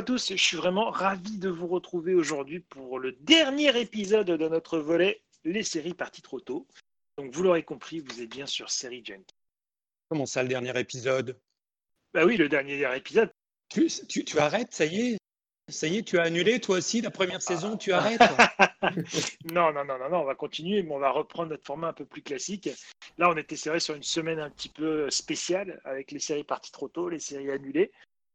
à tous, je suis vraiment ravi de vous retrouver aujourd'hui pour le dernier épisode de notre volet Les séries parties trop tôt. Donc vous l'aurez compris, vous êtes bien sur Série Junk. Comment ça, le dernier épisode? Bah oui, le dernier épisode. Tu, tu, tu arrêtes, ça y est Ça y est, tu as annulé toi aussi la première saison, tu arrêtes non, non, non, non, non, on va continuer, mais on va reprendre notre format un peu plus classique. Là, on était serré sur une semaine un petit peu spéciale avec les séries parties trop tôt, les séries annulées.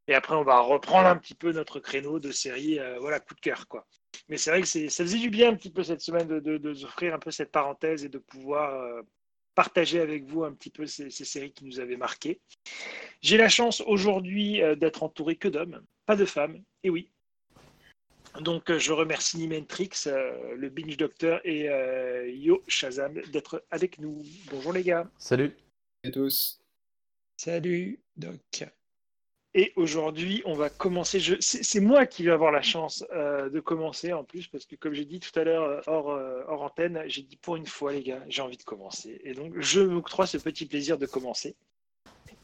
Et après, on va reprendre un petit peu notre créneau de séries, euh, voilà, coup de cœur, quoi. Mais c'est vrai que ça faisait du bien un petit peu cette semaine de, de, de un peu cette parenthèse et de pouvoir euh, partager avec vous un petit peu ces, séries qui nous avaient marqués. J'ai la chance aujourd'hui euh, d'être entouré que d'hommes, pas de femmes, et oui. Donc je remercie Nimentrix, le Binge Doctor et Yo Shazam d'être avec nous. Bonjour les gars. Salut. à tous. Salut Doc. Et aujourd'hui, on va commencer. C'est moi qui vais avoir la chance euh, de commencer en plus, parce que comme j'ai dit tout à l'heure euh, euh, hors, antenne, j'ai dit pour une fois, les gars, j'ai envie de commencer. Et donc, je m'octroie ce petit plaisir de commencer.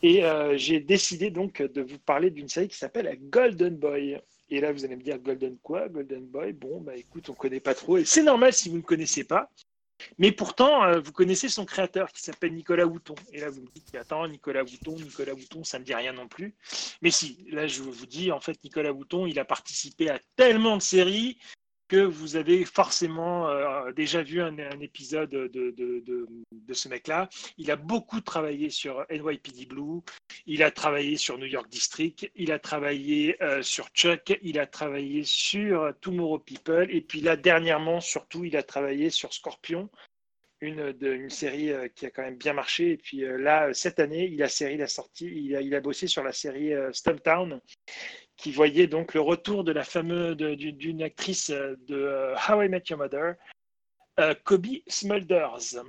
Et j'ai décidé donc de vous parler d'une série qui s'appelle Golden Boy. Et là, vous allez me dire Golden quoi? Golden Boy? Bon, bah écoute, on ne connaît pas trop. Et c'est normal si vous ne connaissez pas. Mais pourtant, euh, vous connaissez son créateur qui s'appelle Nicolas Houton. Et là, vous me dites, attends, Nicolas Houton, Nicolas Houton, ça ne me dit rien non plus. Mais si, là, je vous dis, en fait, Nicolas Houton, il a participé à tellement de séries vous avez forcément euh, déjà vu un, épisode de, de, ce mec-là. Il a beaucoup travaillé sur NYPD Blue, il a travaillé sur New York District, il a travaillé euh, sur Chuck, il a travaillé sur Tomorrow People, et puis là, dernièrement, surtout, il a travaillé sur Scorpion, une, une série euh, qui a quand même bien marché. Et puis là, cette année, il a, série, il a, sorti, il a, il a bossé sur la série Stumptown, qui voyait donc le retour de la fameuse d'une actrice euh, de euh, How I Met Your Mother, euh, Kobe Smulders.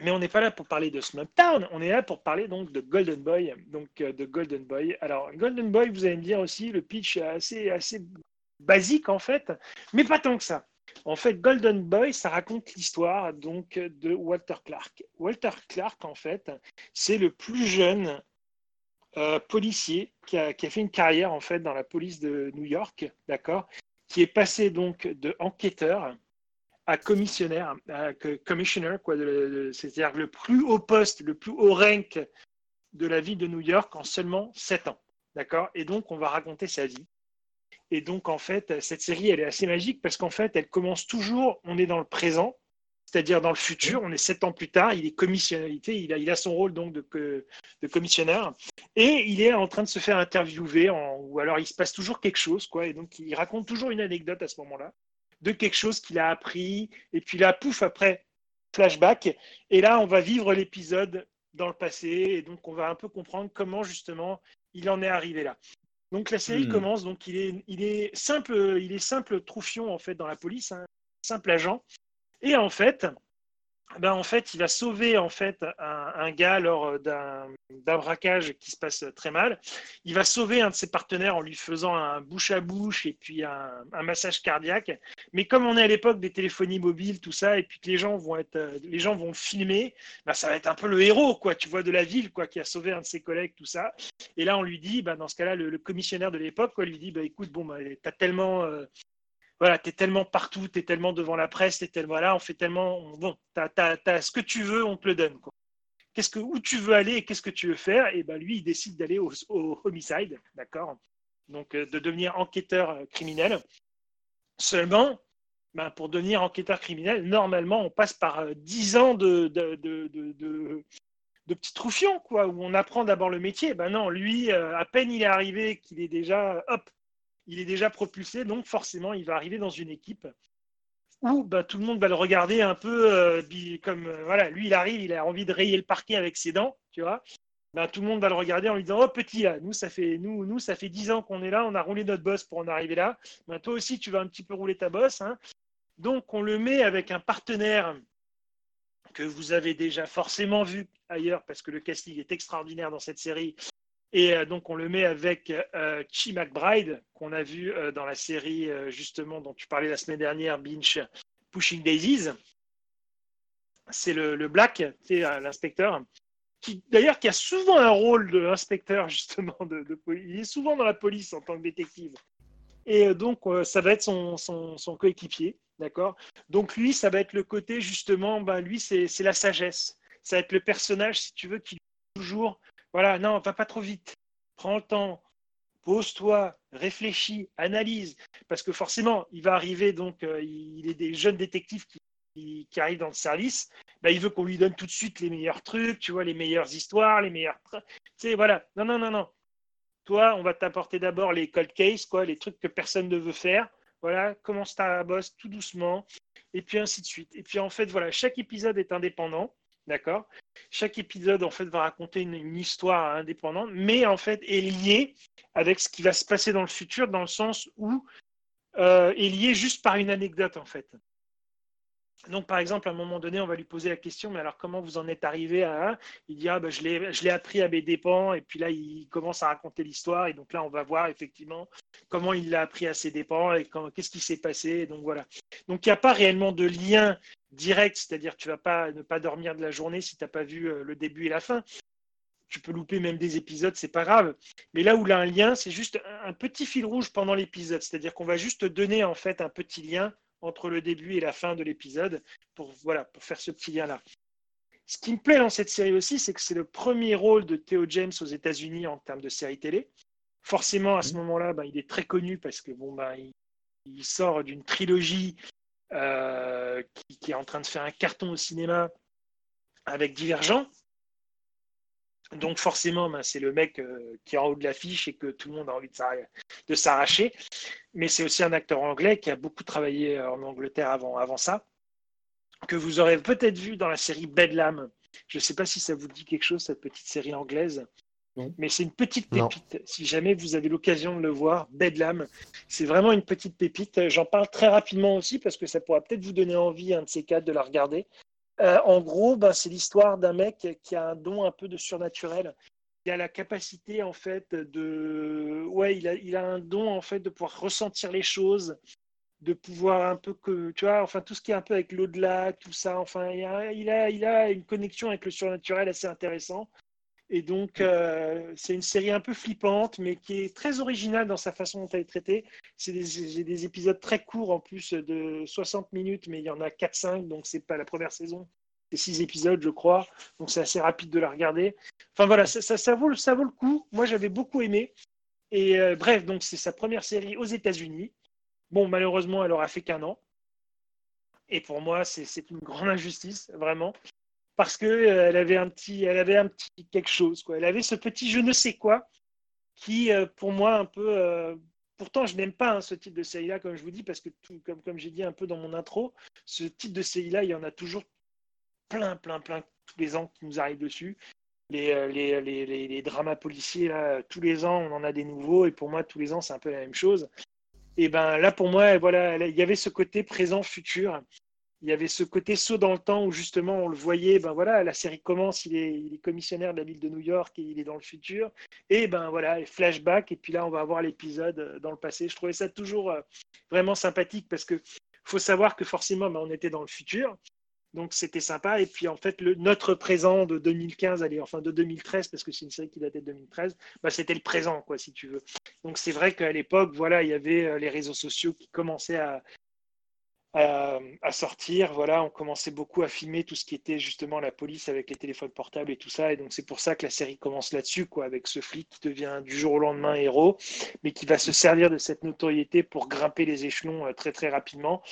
Mais on n'est pas là pour parler de Town, on est là pour parler donc de Golden Boy. Donc de Golden Boy. Alors Golden Boy, vous allez me dire aussi, le pitch est assez, assez basique en fait, mais pas tant que ça. En fait, Golden Boy, ça raconte l'histoire donc de Walter Clark. Walter Clark, en fait, c'est le plus jeune euh, policier qui a, fait une carrière en fait dans la police de New York, d'accord, qui est passé donc de enquêteur à commissionnaire, commissioner, quoi, c'est-à-dire le plus haut poste, le plus haut rank de la ville de New York en seulement 7 ans, d'accord. Et donc on va raconter sa vie. Et donc en fait cette série elle est assez magique parce qu'en fait elle commence toujours, on est dans le présent, c'est-à-dire dans le futur, on est sept ans plus tard, il est commissionnaire, il a, il a son rôle donc de, de, commissionnaire, et il est en train de se faire interviewer, ou alors il se passe toujours quelque chose, quoi, et donc il raconte toujours une anecdote à ce moment-là, de quelque chose qu'il a appris, et puis là, pouf, après, flashback, et là, on va vivre l'épisode dans le passé, et donc on va un peu comprendre comment justement il en est arrivé là. Donc la série hmm. commence, donc il est, il est simple, il est simple troufion en fait dans la police, un simple agent, et en fait, ben en fait, il va sauver en fait un, gars lors d'un braquage qui se passe très mal. Il va sauver un de ses partenaires en lui faisant un bouche à bouche et puis un, massage cardiaque. Mais comme on est à l'époque des téléphonies mobiles, tout ça, et puis que les gens vont être, les gens vont filmer, ben ça va être un peu le héros, quoi. Tu vois de la ville, quoi, qui a sauvé un de ses collègues, tout ça. Et là, on lui dit, ben, dans ce cas-là, le, commissionnaire de l'époque, quoi, lui dit, ben, écoute, bon, ben, t'as tellement euh, voilà, tu es tellement partout, tu es tellement devant la presse, tu tellement on fait tellement. Bon, tu as, ce que tu veux, on te le donne. Qu'est-ce que, où tu veux aller et qu'est-ce que tu veux faire? Et ben lui, il décide d'aller au, homicide, d'accord? Donc euh, de devenir enquêteur euh, criminel. Seulement, ben, pour devenir enquêteur criminel, normalement, on passe par 10 euh, ans de, de, de, de, de petits troufions, quoi, où on apprend d'abord le métier. Ben non, lui, à peine il est arrivé qu'il est déjà, hop, il est déjà propulsé, donc forcément, il va arriver dans une équipe où bah, tout le monde va le regarder un peu euh, comme euh, voilà, lui il arrive, il a envie de rayer le parquet avec ses dents, tu vois. Bah, tout le monde va le regarder en lui disant Oh petit nous ça fait nous, nous ça fait 10 ans qu'on est là, on a roulé notre bosse pour en arriver là. Bah, toi aussi tu vas un petit peu rouler ta bosse. Hein. Donc on le met avec un partenaire que vous avez déjà forcément vu ailleurs parce que le casting est extraordinaire dans cette série. Et euh, donc, on le met avec euh, Chi McBride, qu'on a vu euh, dans la série, justement, dont tu parlais la semaine dernière, Binch Pushing Daisies. C'est le, Black, c'est l'inspecteur. qui d'ailleurs qui a souvent un rôle d'inspecteur justement de, de, il est souvent dans la police en tant que détective. Et donc ça va être son coéquipier, d'accord? Donc lui, ça va être le côté justement, ben lui c'est la sagesse. Ça va être le personnage, si tu veux, qui toujours, voilà, non, va pas trop vite, prends le temps, pose-toi, réfléchis, analyse, parce que forcément, il va arriver, donc, euh, il est des jeunes détectives qui, arrivent dans le service, bah, il veut qu'on lui donne tout de suite les meilleurs trucs, tu vois, les meilleures histoires, les meilleurs. Tu sais, voilà. Non, non, non, non. Toi, on va t'apporter d'abord les cold cases, quoi, les trucs que personne ne veut faire. Voilà, commence ta bosse tout doucement, et puis ainsi de suite. Et puis en fait, voilà, chaque épisode est indépendant. D'accord? Chaque épisode, en fait, va raconter une, histoire indépendante, mais en fait est lié avec ce qui va se passer dans le futur, dans le sens où euh, est lié juste par une anecdote, en fait. Donc, par exemple, à un moment donné, on va lui poser la question, mais alors comment vous en êtes arrivé à Il dit, ah, ben, je l'ai appris à mes dépens, et puis là, il commence à raconter l'histoire, et donc là, on va voir effectivement comment il l'a appris à ses dépens, et qu'est-ce qui s'est passé, donc voilà. Donc, il n'y a pas réellement de lien direct, c'est-à-dire tu vas pas ne pas dormir de la journée si tu n'as pas vu euh, le début et la fin. Tu peux louper même des épisodes, c'est pas grave. Mais là où il a un lien, c'est juste un petit fil rouge pendant l'épisode, c'est-à-dire qu'on va juste donner en fait un petit lien entre le début et la fin de l'épisode pour voilà pour faire ce petit lien là. Ce qui me plaît dans cette série aussi, c'est que c'est le premier rôle de Theo James aux États-Unis en termes de série télé. Forcément, à ce mmh. moment-là, bah, il est très connu parce que bon, bah, il sort d'une trilogie euh, qui, est en train de faire un carton au cinéma avec Divergent. Donc forcément, ben, c'est le mec euh, qui est en haut de l'affiche et que tout le monde a envie de s'arracher. Mais c'est aussi un acteur anglais qui a beaucoup travaillé en Angleterre avant, avant ça, que vous aurez peut-être vu dans la série Bedlam. Je ne sais pas si ça vous dit quelque chose, cette petite série anglaise. Mais c'est une petite pépite. Si jamais vous avez l'occasion de le voir, Bedlam, c'est vraiment une petite pépite. J'en parle très rapidement aussi parce que ça pourra peut-être vous donner envie, un de ces quatre, de la regarder. Euh, en gros, ben, c'est l'histoire d'un mec qui a un don un peu de surnaturel. Il a la capacité, en fait, de. Ouais, il a, il a un don, en fait, de pouvoir ressentir les choses, de pouvoir un peu que. Tu vois, enfin, tout ce qui est un peu avec l'au-delà, tout ça. Enfin, il a, il a, il a une connexion avec le surnaturel assez intéressant. Et donc, euh, c'est une série un peu flippante, mais qui est très originale dans sa façon dont elle est traitée. C'est des, des, épisodes très courts, en plus de 60 minutes, mais il y en a 4-5, donc c'est pas la première saison. C'est 6 épisodes, je crois. Donc, c'est assez rapide de la regarder. Enfin, voilà, ça, ça, vaut, ça vaut le coup. Moi, j'avais beaucoup aimé. Et euh, bref, donc, c'est sa première série aux États-Unis. Bon, malheureusement, elle aura fait qu'un an. Et pour moi, c'est une grande injustice, vraiment parce que euh, avait un petit, elle avait un quelque chose, quoi. Elle avait ce petit je ne sais quoi qui, euh, pour moi, un peu. Euh, pourtant, je n'aime pas hein, ce type de série-là, comme je vous dis, parce que comme, j'ai dit un peu dans mon intro, ce type de série-là, il y en a toujours plein, plein, plein tous les ans qui nous arrivent dessus. Les, dramas policiers, tous les ans, on en a des nouveaux, et pour moi, tous les ans, c'est un peu la même chose. Et ben là, pour moi, voilà, il y avait ce côté présent-futur il y avait ce côté saut dans le temps où justement on le voyait, ben voilà, la série commence, il est, commissionnaire de la ville de New York et il est dans le futur, et ben voilà, flashback, et puis là on va avoir l'épisode euh, dans le passé. Je trouvais ça toujours euh, vraiment sympathique parce que faut savoir que forcément ben, on était dans le futur, donc c'était sympa. Et puis en fait, le, notre présent de 2015, allez, enfin de 2013, parce que c'est une série qui datait de 2013, ben, c'était le présent, quoi, si tu veux. Donc c'est vrai qu'à l'époque, voilà, il y avait euh, les réseaux sociaux qui commençaient à, à, sortir. Voilà, on commençait beaucoup à filmer tout ce qui était justement la police avec les téléphones portables et tout ça. Et donc c'est pour ça que la série commence là-dessus, quoi, avec ce flic qui devient du jour au lendemain héros, mais qui va se servir de cette notoriété pour grimper les échelons euh, très très rapidement.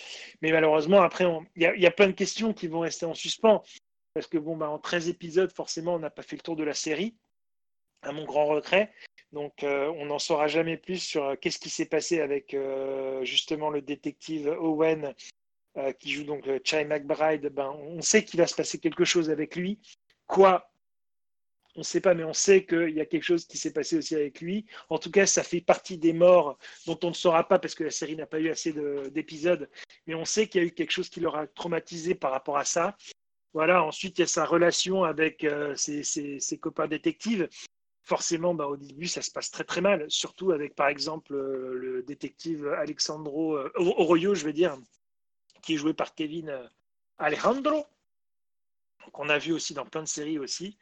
Mais malheureusement, après, il y, a plein de questions qui vont rester en suspens. Parce que bon, bah, en 13 épisodes, forcément, on n'a pas fait le tour de la série, à mon grand regret. Donc, euh, on n'en saura jamais plus sur euh, qu'est-ce qui s'est passé avec euh, justement le détective Owen qui joue donc Chai McBride. Ben, on sait qu'il va se passer quelque chose avec lui. Quoi? On ne sait pas, mais on sait qu'il y a quelque chose qui s'est passé aussi avec lui. En tout cas, ça fait partie des morts dont on ne saura pas parce que la série n'a pas eu assez d'épisodes. Mais on sait qu'il y a eu quelque chose qui l'aura traumatisé par rapport à ça. Voilà. Ensuite, il y a sa relation avec ses, ses, copains détectives forcément, bah, au début, ça se passe très très mal, surtout avec par exemple euh, le détective Alexandro euh, Oroyo, je vais dire, qui est joué par Kevin euh, Alejandro, qu'on a vu aussi dans plein de séries aussi.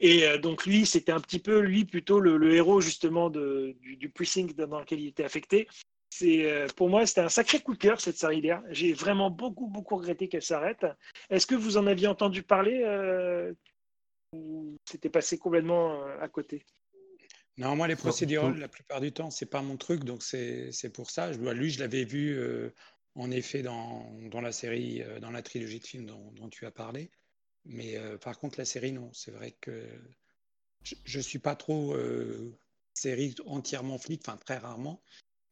Et donc lui, c'était un petit peu, lui, plutôt le, héros justement du, du, precinct dans lequel il était affecté. C'est pour moi, c'était un sacré coup de cœur cette série là J'ai vraiment beaucoup, beaucoup regretté qu'elle s'arrête. Est-ce que vous en aviez entendu parler ou c'était passé complètement à côté Non, moi les procédures, la plupart du temps, c'est pas mon truc, donc c'est pour ça. Je, lui, je l'avais vu en effet dans, dans, la série, dans la trilogie de films dont, dont tu as parlé. Mais euh, par contre, la série, non. C'est vrai que je ne suis pas trop euh, série entièrement flic, enfin très rarement.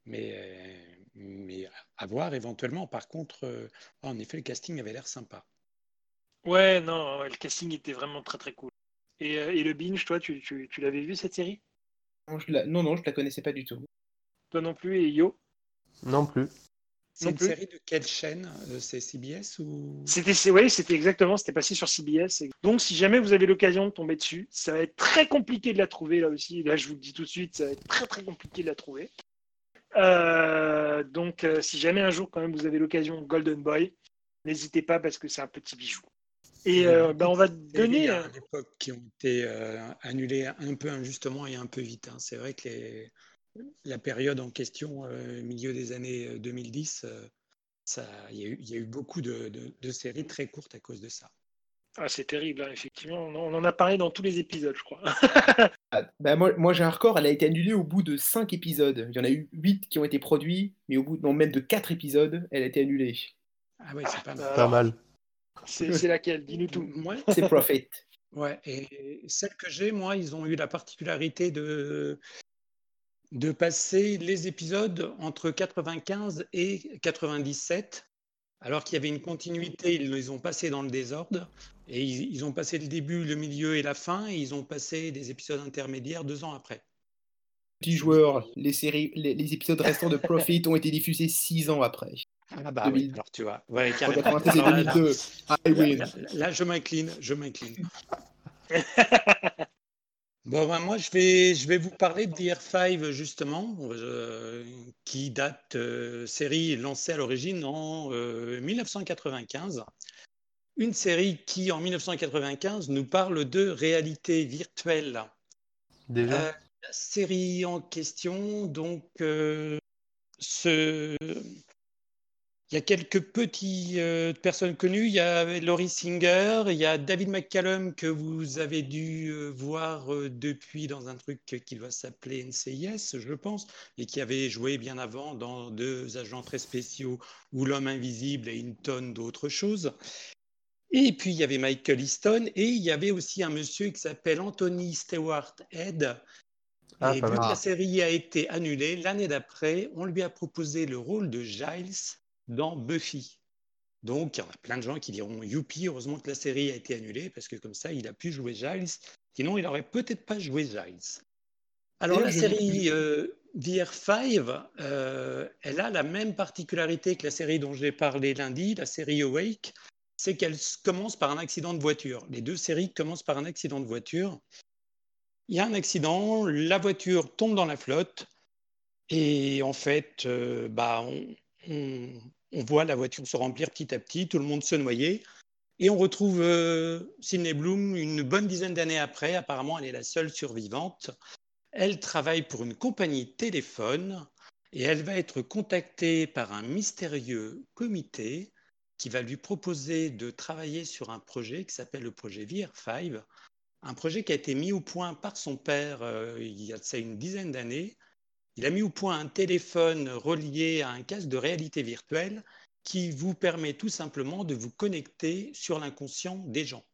Mais, euh, mais à voir éventuellement. Par contre, en effet, le casting avait l'air sympa. Ouais, non, le casting était vraiment très très cool. Et, et le binge, toi, tu, tu, tu l'avais vu cette série? Non, je la... non, non, je la connaissais pas du tout. Toi non plus, et Yo? Non plus. C'est une série de quelle chaîne? Euh, C'est CBS ou? C'était oui, c'était exactement, c'était passé sur CBS. Donc si jamais vous avez l'occasion de tomber dessus, ça va être très compliqué de la trouver là aussi. Là, je vous le dis tout de suite, ça va être très très compliqué de la trouver. Euh, donc euh, si jamais un jour quand même vous avez l'occasion Golden Boy, n'hésitez pas parce que c'est un petit bijou. Et ben, on va donner. À l'époque qui ont été annulés un peu injustement et un peu vite. Hein. C'est vrai que les la période en question, euh, milieu des années 2010, euh, euh, il y, a eu beaucoup de, séries très courtes à cause de ça. Ah, c'est terrible, hein, effectivement. On en a parlé dans tous les épisodes, je crois. Ah, bah, moi, j'ai un record, elle a été annulée au bout de 5 épisodes. Il y en a eu 8 qui ont été produits, mais au bout non, même de 4 épisodes, elle a été annulée. Ah oui, c'est pas mal. pas mal. C'est laquelle? Dis-nous tout. C'est Profit. Ouais, et celle que j'ai, moi, ils ont eu la particularité de de passer les épisodes entre 95 et 97, alors qu'il y avait une continuité, ils les ont passés dans le désordre, et ils, ont passé le début, le milieu et la fin, et ils ont passé des épisodes intermédiaires deux ans après. Petit joueur, les, séries, les, épisodes restants de Profit ont été diffusés six ans après. Ah bah oui, alors tu vois. Ouais, carrément. 2002. Là, là, je m'incline, je m'incline. Bon, ben, moi, je vais, je vais vous parler de DR5, justement, euh, qui date, euh, série lancée à l'origine en 1995. Euh, Une série qui, en 1995, nous parle de réalité virtuelle. Déjà La série en question, donc, ce, il y a quelques petites euh, personnes connues. Il y a Laurie Singer, il y a David McCallum que vous avez dû euh, voir euh, depuis dans un truc qui va s'appeler NCIS, je pense, et qui avait joué bien avant dans deux agents très spéciaux ou L'homme invisible et une tonne d'autres choses. Et puis il y avait Michael Easton et il y avait aussi un monsieur qui s'appelle Anthony Stewart Head. Ah, et vu que la série a été annulée, l'année d'après, on lui a proposé le rôle de Giles dans Buffy. Donc, il y en a plein de gens qui diront Youpi, heureusement que la série a été annulée, parce que comme ça, il a pu jouer Giles. Sinon, il n'aurait peut-être pas joué Giles. Alors, la série euh, VR5, euh, elle a la même particularité que la série dont j'ai parlé lundi, la série Awake, c'est qu'elle commence par un accident de voiture. Les deux séries commencent par un accident de voiture. Il y a un accident, la voiture tombe dans la flotte, et en fait, euh, bah, on, on, voit la voiture se remplir petit à petit, tout le monde se noyer. Et on retrouve euh, Sidney Bloom une bonne dizaine d'années après. Apparemment, elle est la seule survivante. Elle travaille pour une compagnie téléphone et elle va être contactée par un mystérieux comité qui va lui proposer de travailler sur un projet qui s'appelle le projet VR5, un projet qui a été mis au point par son père euh, il y a une dizaine d'années il a mis au point un téléphone relié à un casque de réalité virtuelle qui vous permet tout simplement de vous connecter sur l'inconscient des gens.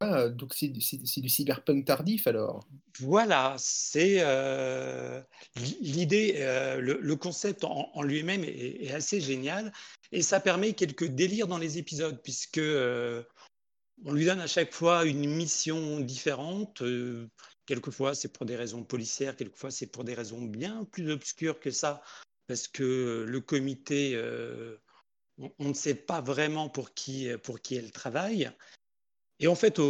Ah, donc c'est du, cyberpunk tardif alors Voilà, c'est euh, l'idée, euh, le, concept en, lui-même est, assez génial et ça permet quelques délires dans les épisodes puisque euh, on lui donne à chaque fois une mission différente. Quelquefois, c'est pour des raisons policières, quelquefois, c'est pour des raisons bien plus obscures que ça, parce que le comité, euh, on, ne sait pas vraiment pour qui, pour qui elle travaille. Et en fait,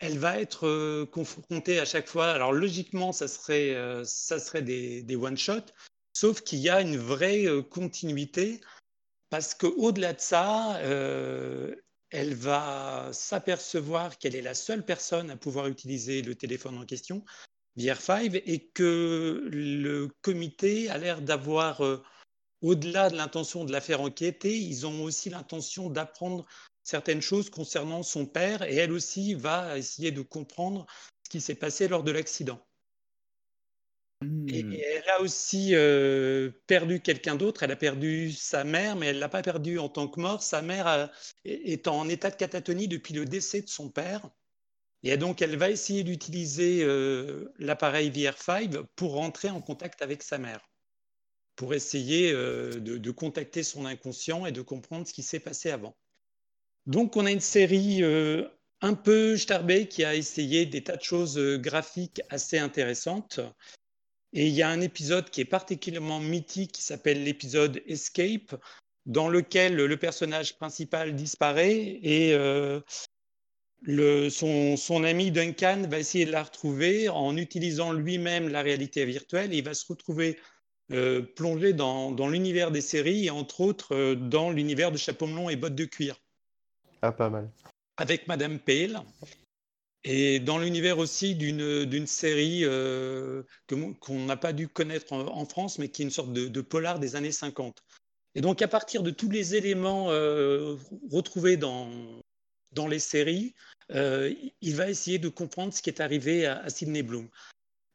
elle va être euh, confrontée à chaque fois. Alors, logiquement, ça serait, euh, ça serait des one-shots, sauf qu'il y a une vraie continuité, parce qu'au-delà de ça, elle va s'apercevoir qu'elle est la seule personne à pouvoir utiliser le téléphone en question, VR5, et que le comité a l'air d'avoir, euh, au-delà de l'intention de la faire enquêter, ils ont aussi l'intention d'apprendre certaines choses concernant son père, et elle aussi va essayer de comprendre ce qui s'est passé lors de l'accident. Et, Hmm. elle a aussi euh, perdu quelqu'un d'autre. Elle a perdu sa mère, mais elle l'a pas perdu en tant que mort. Sa mère a- est en état de catatonie depuis le décès de son père. Et donc, elle va essayer d'utiliser euh, l'appareil VR5 pour rentrer en contact avec sa mère, pour essayer euh, de, de contacter son inconscient et de comprendre ce qui s'est passé avant. Donc, on a une série euh, un peu starbée qui a essayé des tas de choses euh, graphiques assez intéressantes. Et il y a un épisode qui est particulièrement mythique qui s'appelle l'épisode Escape, dans lequel le personnage principal disparaît et euh, le, son, son ami Duncan va essayer de la retrouver en utilisant lui-même la réalité virtuelle. Et il va se retrouver euh, plongé dans, dans l'univers des séries et entre autres euh, dans l'univers de Chapeau melon et bottes de cuir Ah, pas mal. avec Madame Pale. Et dans l'univers aussi d'une série euh, qu'on n'a pas dû connaître en, France, mais qui est une sorte de, polar des années 50. Et donc, à partir de tous les éléments euh, retrouvés dans, dans les séries, euh, il va essayer de comprendre ce qui est arrivé à, à Sidney Bloom.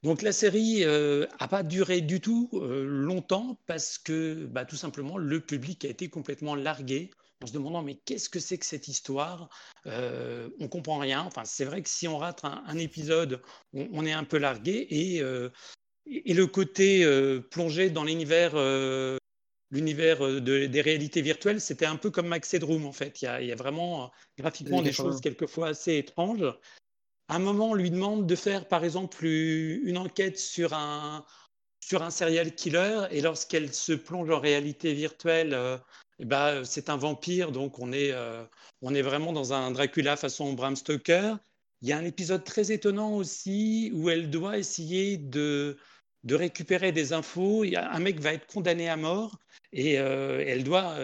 Donc, la série n'a pas duré du tout longtemps parce que, bah, tout simplement, le public a été complètement largué en se demandant mais qu'est-ce que c'est que cette histoire? Euh, On comprend rien. Enfin, c'est vrai que si on rate un, un épisode, on, on, est un peu largué et, euh, et le côté euh, plongé dans l'univers euh, l'univers de, des réalités virtuelles, c'était un peu comme Max Headroom en fait. Il y a, il y a vraiment graphiquement des choses quelquefois assez étranges. À un moment, on lui demande de faire par exemple une enquête sur un, sur un serial killer et lorsqu'elle se plonge en réalité virtuelle, ben, c'est un vampire, donc on est, euh, on est vraiment dans un Dracula façon Bram Stoker. Il y a un épisode très étonnant aussi où elle doit essayer de, de récupérer des infos. Il y a un mec va être condamné à mort et elle doit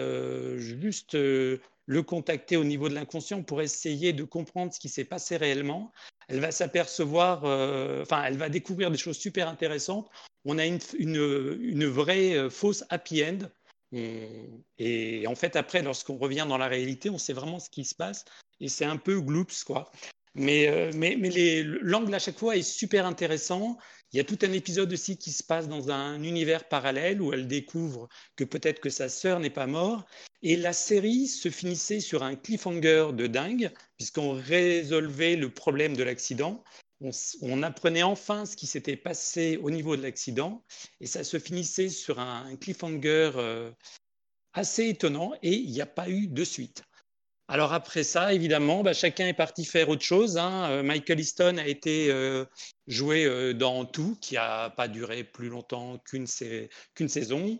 juste le contacter au niveau de l'inconscient pour essayer de comprendre ce qui s'est passé réellement. Elle va s'apercevoir, enfin, elle va découvrir des choses super intéressantes. On a une, vraie euh, fausse happy end. Et en fait, après, lorsqu'on revient dans la réalité, on sait vraiment ce qui se passe. Et c'est un peu gloops, quoi. Mais, euh, mais l'angle à chaque fois est super intéressant. Il y a tout un épisode aussi qui se passe dans un univers parallèle où elle découvre que peut-être que sa sœur n'est pas morte. Et la série se finissait sur un cliffhanger de dingue, puisqu'on résolvait le problème de l'accident. On, apprenait enfin ce qui s'était passé au niveau de l'accident. Et ça se finissait sur un, cliffhanger euh, assez étonnant. Et il n'y a pas eu de suite. Alors après ça, évidemment, bah, chacun est parti faire autre chose. Hein. Michael Easton a été euh, joué euh, dans tout, qui n'a pas duré plus longtemps qu'une qu saison.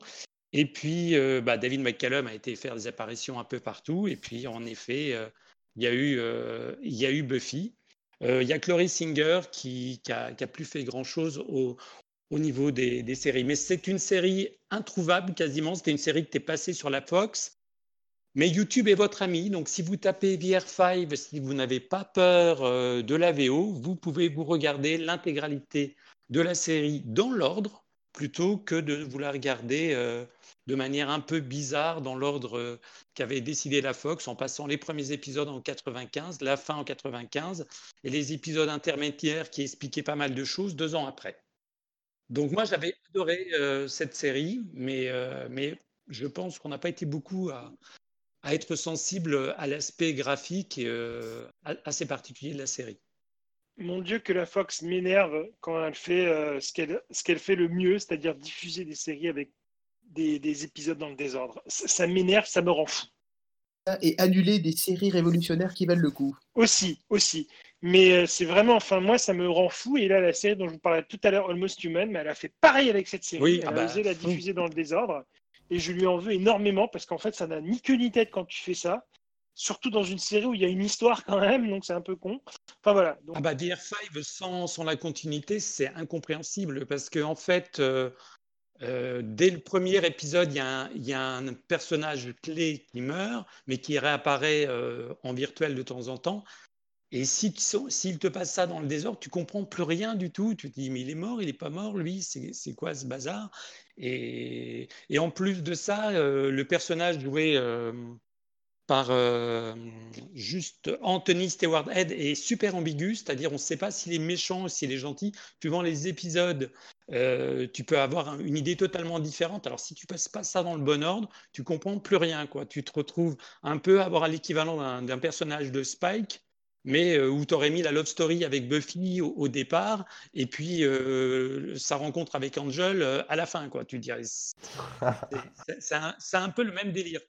Et puis, euh, bah, David McCallum a été faire des apparitions un peu partout. Et puis, en effet, euh, euh, il y a eu Buffy. Euh, Il y a Chloé Singer qui, qui, a, plus fait grand-chose au, au, niveau des, des séries. Mais c'est une série introuvable quasiment. C'était une série qui était passée sur la Fox. Mais YouTube est votre ami, donc si vous tapez VR5, si vous n'avez pas peur euh, de la VO, vous pouvez vous regarder l'intégralité de la série dans l'ordre, plutôt que de vous la regarder euh, de manière un peu bizarre dans l'ordre euh, qu'avait décidé la Fox, en passant les premiers épisodes en 95, la fin en 95, et les épisodes intermédiaires qui expliquaient pas mal de choses deux ans après. Donc moi j'avais adoré euh, cette série, mais, euh, mais je pense qu'on n'a pas été beaucoup à, être sensible à l'aspect graphique et, euh, assez particulier de la série. Mon Dieu, que la Fox m'énerve quand elle fait ce qu'elle qu fait le mieux, c'est-à-dire diffuser des séries avec des, des épisodes dans le désordre. Ça, ça m'énerve, ça me rend fou. Et annuler des séries révolutionnaires qui valent le coup. Aussi, aussi. Mais euh, c'est vraiment, enfin, moi, ça me rend fou. Et là, la série dont je vous parlais tout à l'heure, Almost Human, mais elle a fait pareil avec cette série. Oui, elle ah a bah, osé la diffuser dans le désordre. Et je lui en veux énormément parce qu'en fait, ça n'a ni queue ni tête quand tu fais ça. Surtout dans une série où il y a une histoire quand même, donc c'est un peu con. Enfin voilà. Donc... Ah bah DR5 sans, sans la continuité, c'est incompréhensible parce qu'en en fait, euh, euh, dès le premier épisode, il y, a un, personnage clé qui meurt, mais qui réapparaît euh, en virtuel de temps en temps. Et s'il si, te passe ça dans le désordre, tu comprends plus rien du tout. Tu te dis, mais il est mort, il n'est pas mort, lui, c'est quoi ce bazar? Et, et, en plus de ça, euh, le personnage joué par euh, juste Anthony Stewart Head est super ambigu, c'est-à-dire on ne sait pas s'il est méchant ou s'il est gentil. Suivant les épisodes, euh, tu peux avoir une idée totalement différente. Alors si tu passes pas ça dans le bon ordre, tu comprends plus rien. Quoi. Tu te retrouves un peu à avoir l'équivalent d'un personnage de Spike, mais euh, où tu aurais mis la love story avec Buffy au, départ, et puis sa rencontre avec Angel à la fin. Quoi. Tu dirais, c'est un, peu le même délire.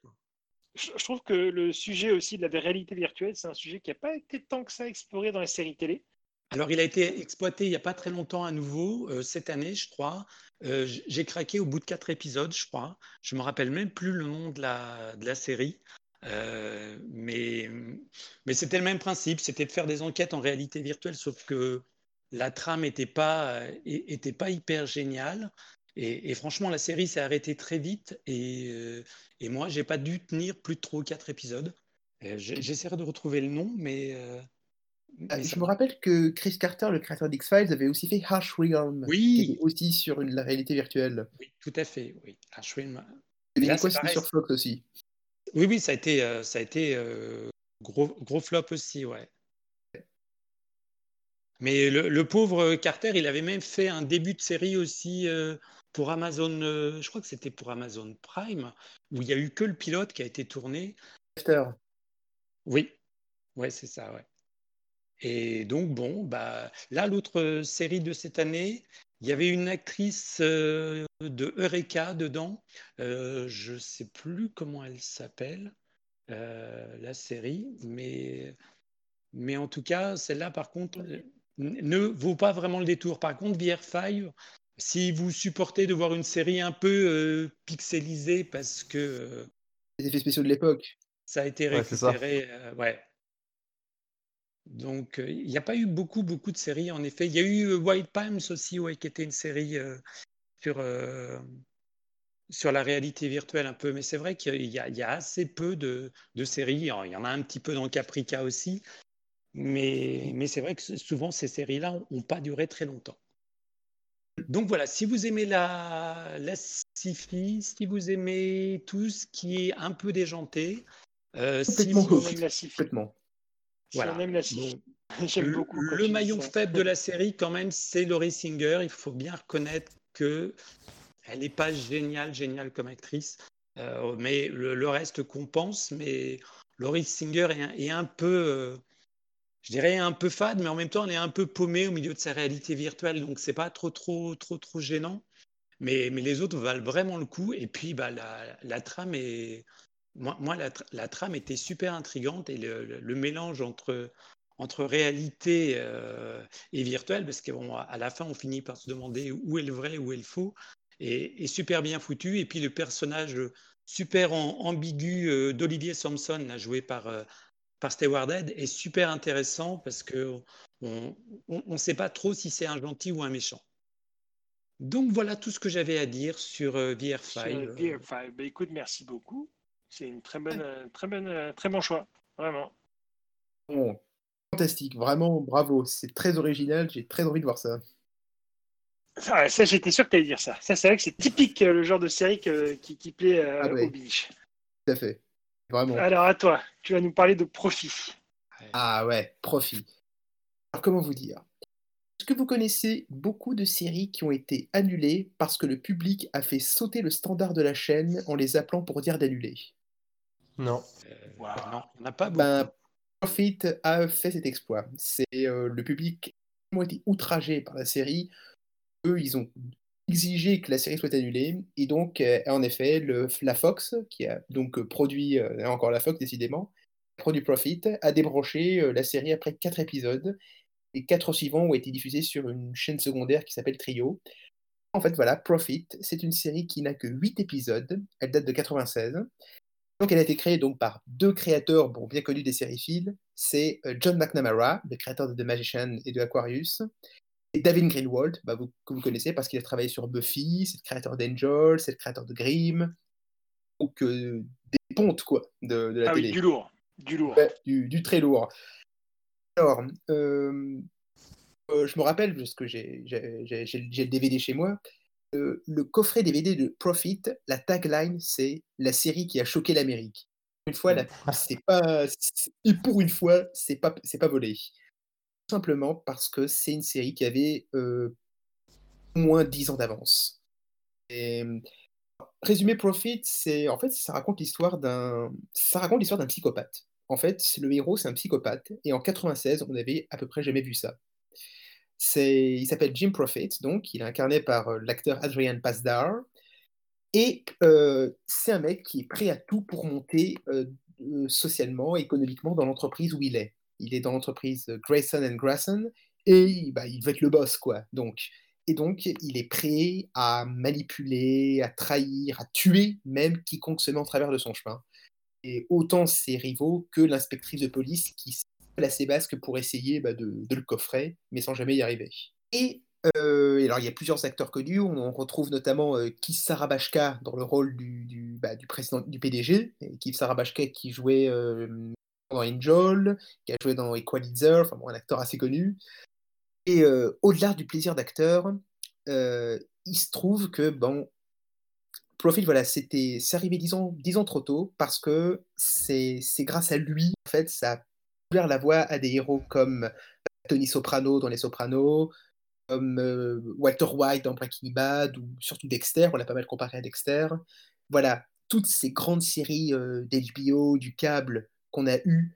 Je trouve que le sujet aussi de la réalité virtuelle, c'est un sujet qui n'a pas été tant que ça exploré dans les séries télé. Alors, il a été exploité il n'y a pas très longtemps à nouveau, euh, cette année, je crois. Euh, j'ai craqué au bout de quatre épisodes, je crois. Je ne me rappelle même plus le nom de la, série. Euh, mais mais c'était le même principe, c'était de faire des enquêtes en réalité virtuelle, sauf que la trame n'était pas, était pas hyper géniale. Et, franchement, la série s'est arrêtée très vite et, euh, et moi, j'ai pas dû tenir plus de trois ou quatre épisodes. Euh, j'essaierai de retrouver le nom, mais. Euh, ah, je me rappelle que Chris Carter, le créateur d'X-Files, avait aussi fait Harsh Realm, oui. qui aussi sur une, la réalité virtuelle. Oui, tout à fait, oui. Harsh Realm. Et quoi, c'était sur Fox aussi. Oui, oui, ça a été, ça a été gros, gros flop aussi, ouais. Mais le, le, pauvre Carter, il avait même fait un début de série aussi pour Amazon, euh, je crois que c'était pour Amazon Prime, où il n'y a eu que le pilote qui a été tourné. Oui, ouais, c'est ça, ouais. Et donc, bon, bah, là, l'autre série de cette année, il y avait une actrice euh, de Eureka dedans. Euh, je ne sais plus comment elle s'appelle, la série, mais, mais en tout cas, celle-là, par contre, ne vaut pas vraiment le détour. Par contre, VR5, si vous supportez de voir une série un peu euh, pixelisée parce que. Euh, les effets spéciaux de l'époque. Ça a été récupéré. Euh, ouais. Donc, il n'y a pas eu beaucoup, beaucoup de séries, en effet. Il y a eu White Palms aussi, ouais, qui était une série sur, sur la réalité virtuelle un peu. Mais c'est vrai qu'il y, y, a assez peu de, de, séries. Il y en a un petit peu dans Caprica aussi. Mais, mais c'est vrai que souvent, ces séries-là n'ont pas duré très longtemps. Donc voilà, si vous aimez la, la sci-fi, si vous aimez tout ce qui est un peu déjanté, euh, si vous aimez la sci-fi, voilà. la J'aime beaucoup. Le maillon faible de la série, quand même, c'est Laurie Singer. Il faut bien reconnaître que elle n'est pas géniale, géniale comme actrice, euh, mais le, reste compense. Mais Laurie Singer est un, peu euh, je dirais un peu fade, mais en même temps, elle est un peu paumée au milieu de sa réalité virtuelle, donc c'est pas trop, trop, trop, trop gênant. Mais, mais les autres valent vraiment le coup. Et puis, bah, la, la trame est, moi, moi la, la, trame était super intrigante et le, le, mélange entre entre réalité euh, et virtuelle, parce qu'à à la fin, on finit par se demander où est le vrai, où est le faux, et, et super bien foutu. Et puis le personnage super ambigu euh, d'Olivier Sampson, joué par euh, par Steward est super intéressant parce que on ne sait pas trop si c'est un gentil ou un méchant. Donc voilà tout ce que j'avais à dire sur euh, VR5. VR5. Bah, écoute, merci beaucoup. C'est une très bonne, euh, très bonne, euh, très bon choix, vraiment. fantastique, vraiment bravo. C'est très original. J'ai très envie de voir ça. Ah, ça, j'étais sûr que tu allais dire ça. Ça, c'est vrai que c'est typique le genre de série qui, qui, plaît ah, au biche. Tout à fait. Alors à toi, tu vas nous parler de profit. Ah ouais, profit. Alors comment vous dire? Est-ce que vous connaissez beaucoup de séries qui ont été annulées parce que le public a fait sauter le standard de la chaîne en les appelant pour dire d'annuler? Non. Euh, non, on n'a pas ben, beaucoup. Profit a fait cet exploit. C'est euh, le public qui a été outragé par la série. Eux, ils ont exiger que la série soit annulée. Et donc, euh, en effet, le, la Fox, qui a donc produit, euh, encore la Fox décidément, produit Profit, a débranché euh, la série après quatre épisodes. Et quatre suivants ont été diffusés sur une chaîne secondaire qui s'appelle Trio. En fait, voilà, Profit, c'est une série qui n'a que huit épisodes. Elle date de 96. Donc, elle a été créée donc par deux créateurs bon, bien connus des séries. C'est John McNamara, le créateur de The Magician et de Aquarius, Et David Greenwald, bah, vous, que vous connaissez parce qu'il a travaillé sur Buffy, c'est le créateur d'Angel, c'est le créateur de Grimm, donc euh, des pontes quoi de, de la Ah télé. oui, du lourd. Du lourd. Ouais, du, du très lourd. Alors, euh, euh, je me rappelle, parce que j'ai le DVD chez moi, euh, le coffret DVD de Profit, la tagline, c'est la série qui a choqué l'Amérique. Une fois, la- c'est pas, et pour une fois, c'est pas, c'est pas volé. Simplement parce que c'est une série qui avait euh, au moins 10 ans d'avance. Et, Résumé Profit, c'est en fait ça raconte l'histoire d'un ça raconte l'histoire d'un psychopathe. En fait, le héros c'est un psychopathe et en 96 on n'avait à peu près jamais vu ça. Il s'appelle Jim Profit donc il est incarné par euh, l'acteur Adrian Pasdar et euh, c'est un mec qui est prêt à tout pour monter socialement, économiquement dans l'entreprise où il est. Il est dans l'entreprise Grayson and Grayson et bah, il veut être le boss quoi. Donc et donc, il est prêt à manipuler, à trahir, à tuer même quiconque se met en travers de son chemin. Et autant ses rivaux que l'inspectrice de police qui la ses basques pour essayer bah, de, le coffrer, mais sans jamais y arriver. Et, euh, alors, il y a plusieurs acteurs connus. On retrouve notamment euh, Keith Sarabashka dans le rôle du, bah, président du PDG. Et Keith Sarabashka qui jouait euh, dans Angel, qui a joué dans Equalizer, enfin bon, un acteur assez connu. Et euh, au-delà du plaisir d'acteur, euh, il se trouve que bon, Profit, voilà, c'est arrivé dix ans, trop tôt parce que c'est, grâce à lui, en fait, ça a ouvert la voie à des héros comme Tony Soprano dans Les Sopranos, comme euh, Walter White dans Breaking Bad ou surtout Dexter, on l'a pas mal comparé à Dexter. Voilà, toutes ces grandes séries euh, d'HBO, du câble qu'on a eues,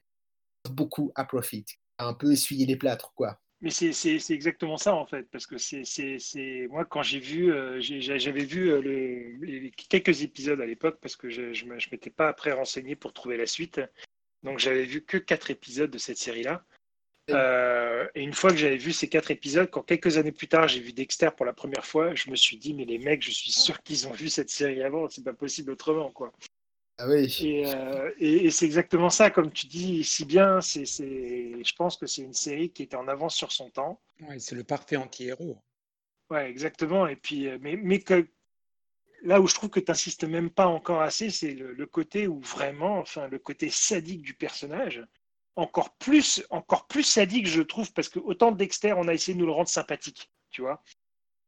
beaucoup à Profit, a un peu essuyé les plâtres, quoi. Mais c'est c'est- c'est exactement ça en fait, parce que c'est c'est- c'est- moi quand j'ai vu, euh, j'avais vu euh, le- les- quelques épisodes à l'époque parce que je je m'étais pas après renseigné pour trouver la suite, donc j'avais vu que quatre épisodes de cette série-là. Euh, et une fois que j'avais vu ces quatre épisodes, quand quelques années plus tard j'ai vu Dexter pour la première fois, je me suis dit mais les mecs, je suis sûr qu'ils ont vu cette série avant, c'est pas possible autrement quoi. Ah oui. Et, euh, et- et c'est exactement ça, comme tu dis si bien. C'est, c'est, je pense que c'est une série qui était en avance sur son temps. Ouais, c'est le parfait anti-héros. Ouais, exactement. Et puis, euh, mais, mais que là où je trouve que tu n'insistes même pas encore assez, c'est le, le côté où vraiment, enfin, le côté sadique du personnage. Encore plus, encore plus sadique, je trouve, parce que autant Dexter, on a essayé de nous le rendre sympathique, tu vois.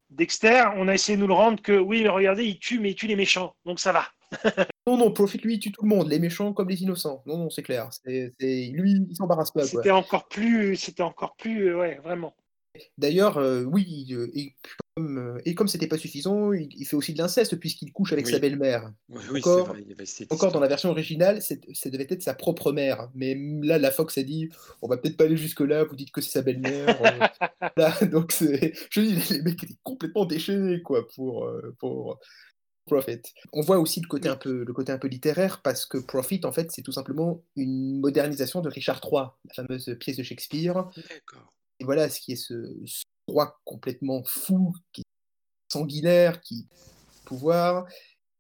Dexter, on a essayé de nous le rendre que oui, mais regardez, il tue, mais il tue les méchants, donc ça va. Non, non, Profit, lui, il tue tout le monde, les méchants comme les innocents. Non, non, c'est clair. C'est, Lui, il s'embarrasse pas. C'était encore plus, c'était encore plus, euh, ouais, vraiment. D'ailleurs, euh, oui, euh, et comme, euh, et comme c'était pas suffisant, il, il fait aussi de l'inceste puisqu'il couche avec Oui. sa belle-mère. Oui, oui, Encore- c'est vrai. Il y avait cette Encore dans la version originale, ça devait être sa propre mère. Mais là, la Fox a dit on va peut-être pas aller jusque-là, vous dites que c'est sa belle-mère. euh, donc, je dis, les mecs étaient complètement déchaînés, quoi, pour, euh, pour Profit. On voit aussi le côté, un peu, le côté un peu littéraire parce que Profit, en fait, c'est tout simplement une modernisation de Richard III, la fameuse pièce de Shakespeare. Et voilà ce qui est ce, ce roi complètement fou, qui est sanguinaire, qui pouvoir.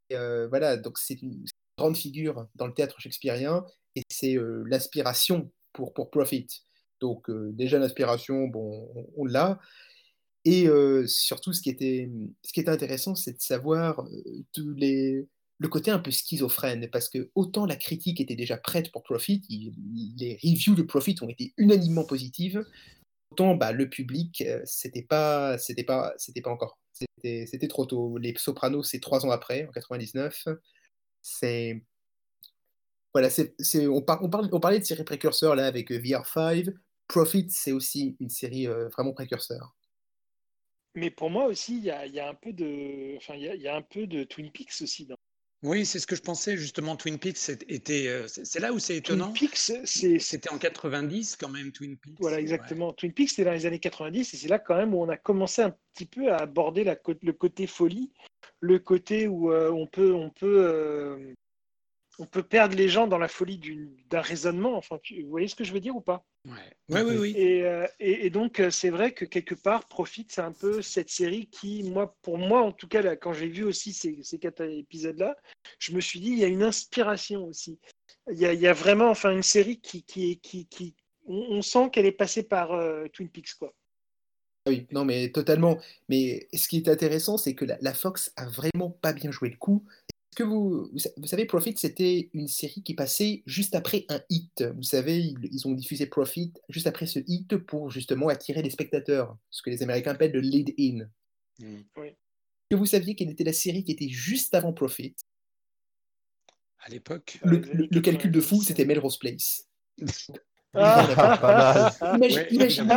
Et, euh, voilà, donc c'est une, c'est une grande figure dans le théâtre shakespearien et c'est euh, l'inspiration pour, pour Profit. Donc euh, déjà l'inspiration, bon, on, on l'a. Et surtout, ce qui était, ce qui était intéressant, c'est de savoir le côté un peu schizophrène, parce que autant la critique était déjà prête pour Profit, les reviews de Profit ont été unanimement positives, autant bah, le public, euh, c'était pas, c'était pas, c'était pas encore, c'était, c'était trop tôt. Les Sopranos, c'est trois ans après, en 99. C'est voilà, on, par- on, parle- on parlait de séries précurseurs là avec euh, VR5. Profit, c'est aussi une série vraiment précurseur. Mais pour moi aussi, il y a, il y a un peu de, enfin, il y a, il y a un peu de Twin Peaks aussi. Dans Oui, c'est ce que je pensais justement. Twin Peaks c'est- était. euh, C'est là où c'est Twin étonnant. Peaks, c'est, c'est- C'était en 90 quand même, Twin Peaks. voilà Ouais. exactement. Twin Peaks, c'était dans les années 90 et c'est là quand même où on a commencé un petit peu à aborder la, le côté folie, le côté où euh, on peut, on peut, euh, on peut perdre les gens dans la folie d'un raisonnement. Enfin, tu- vous voyez ce que je veux dire ou pas Ouais. Ouais, oui, oui. Et, euh, et- et donc, euh, c'est vrai que quelque part, Profit, c'est un peu cette série qui, moi, pour moi, en tout cas, là, quand j'ai vu aussi ces, ces quatre épisodes-là, je me suis dit, il y a une inspiration aussi. Il y a, il y a vraiment, enfin, une série qui, qui, qui, qui on, on sent qu'elle est passée par euh, Twin Peaks, quoi. Ah oui, non, mais totalement. Mais ce qui est intéressant, c'est que la, la Fox a vraiment pas bien joué le coup. Est-ce que vous, vous, sa- vous savez, Profit, c'était une série qui passait juste après un hit. Vous savez, ils, ils ont diffusé Profit juste après ce hit pour justement attirer les spectateurs, ce que les Américains appellent le lead-in. Mm. Est-ce que vous saviez quelle était la série qui était juste avant Profit? À l'époque, Le, le calcul de fou, 90. c'était Melrose Place. Ah, Ouais, imaginez,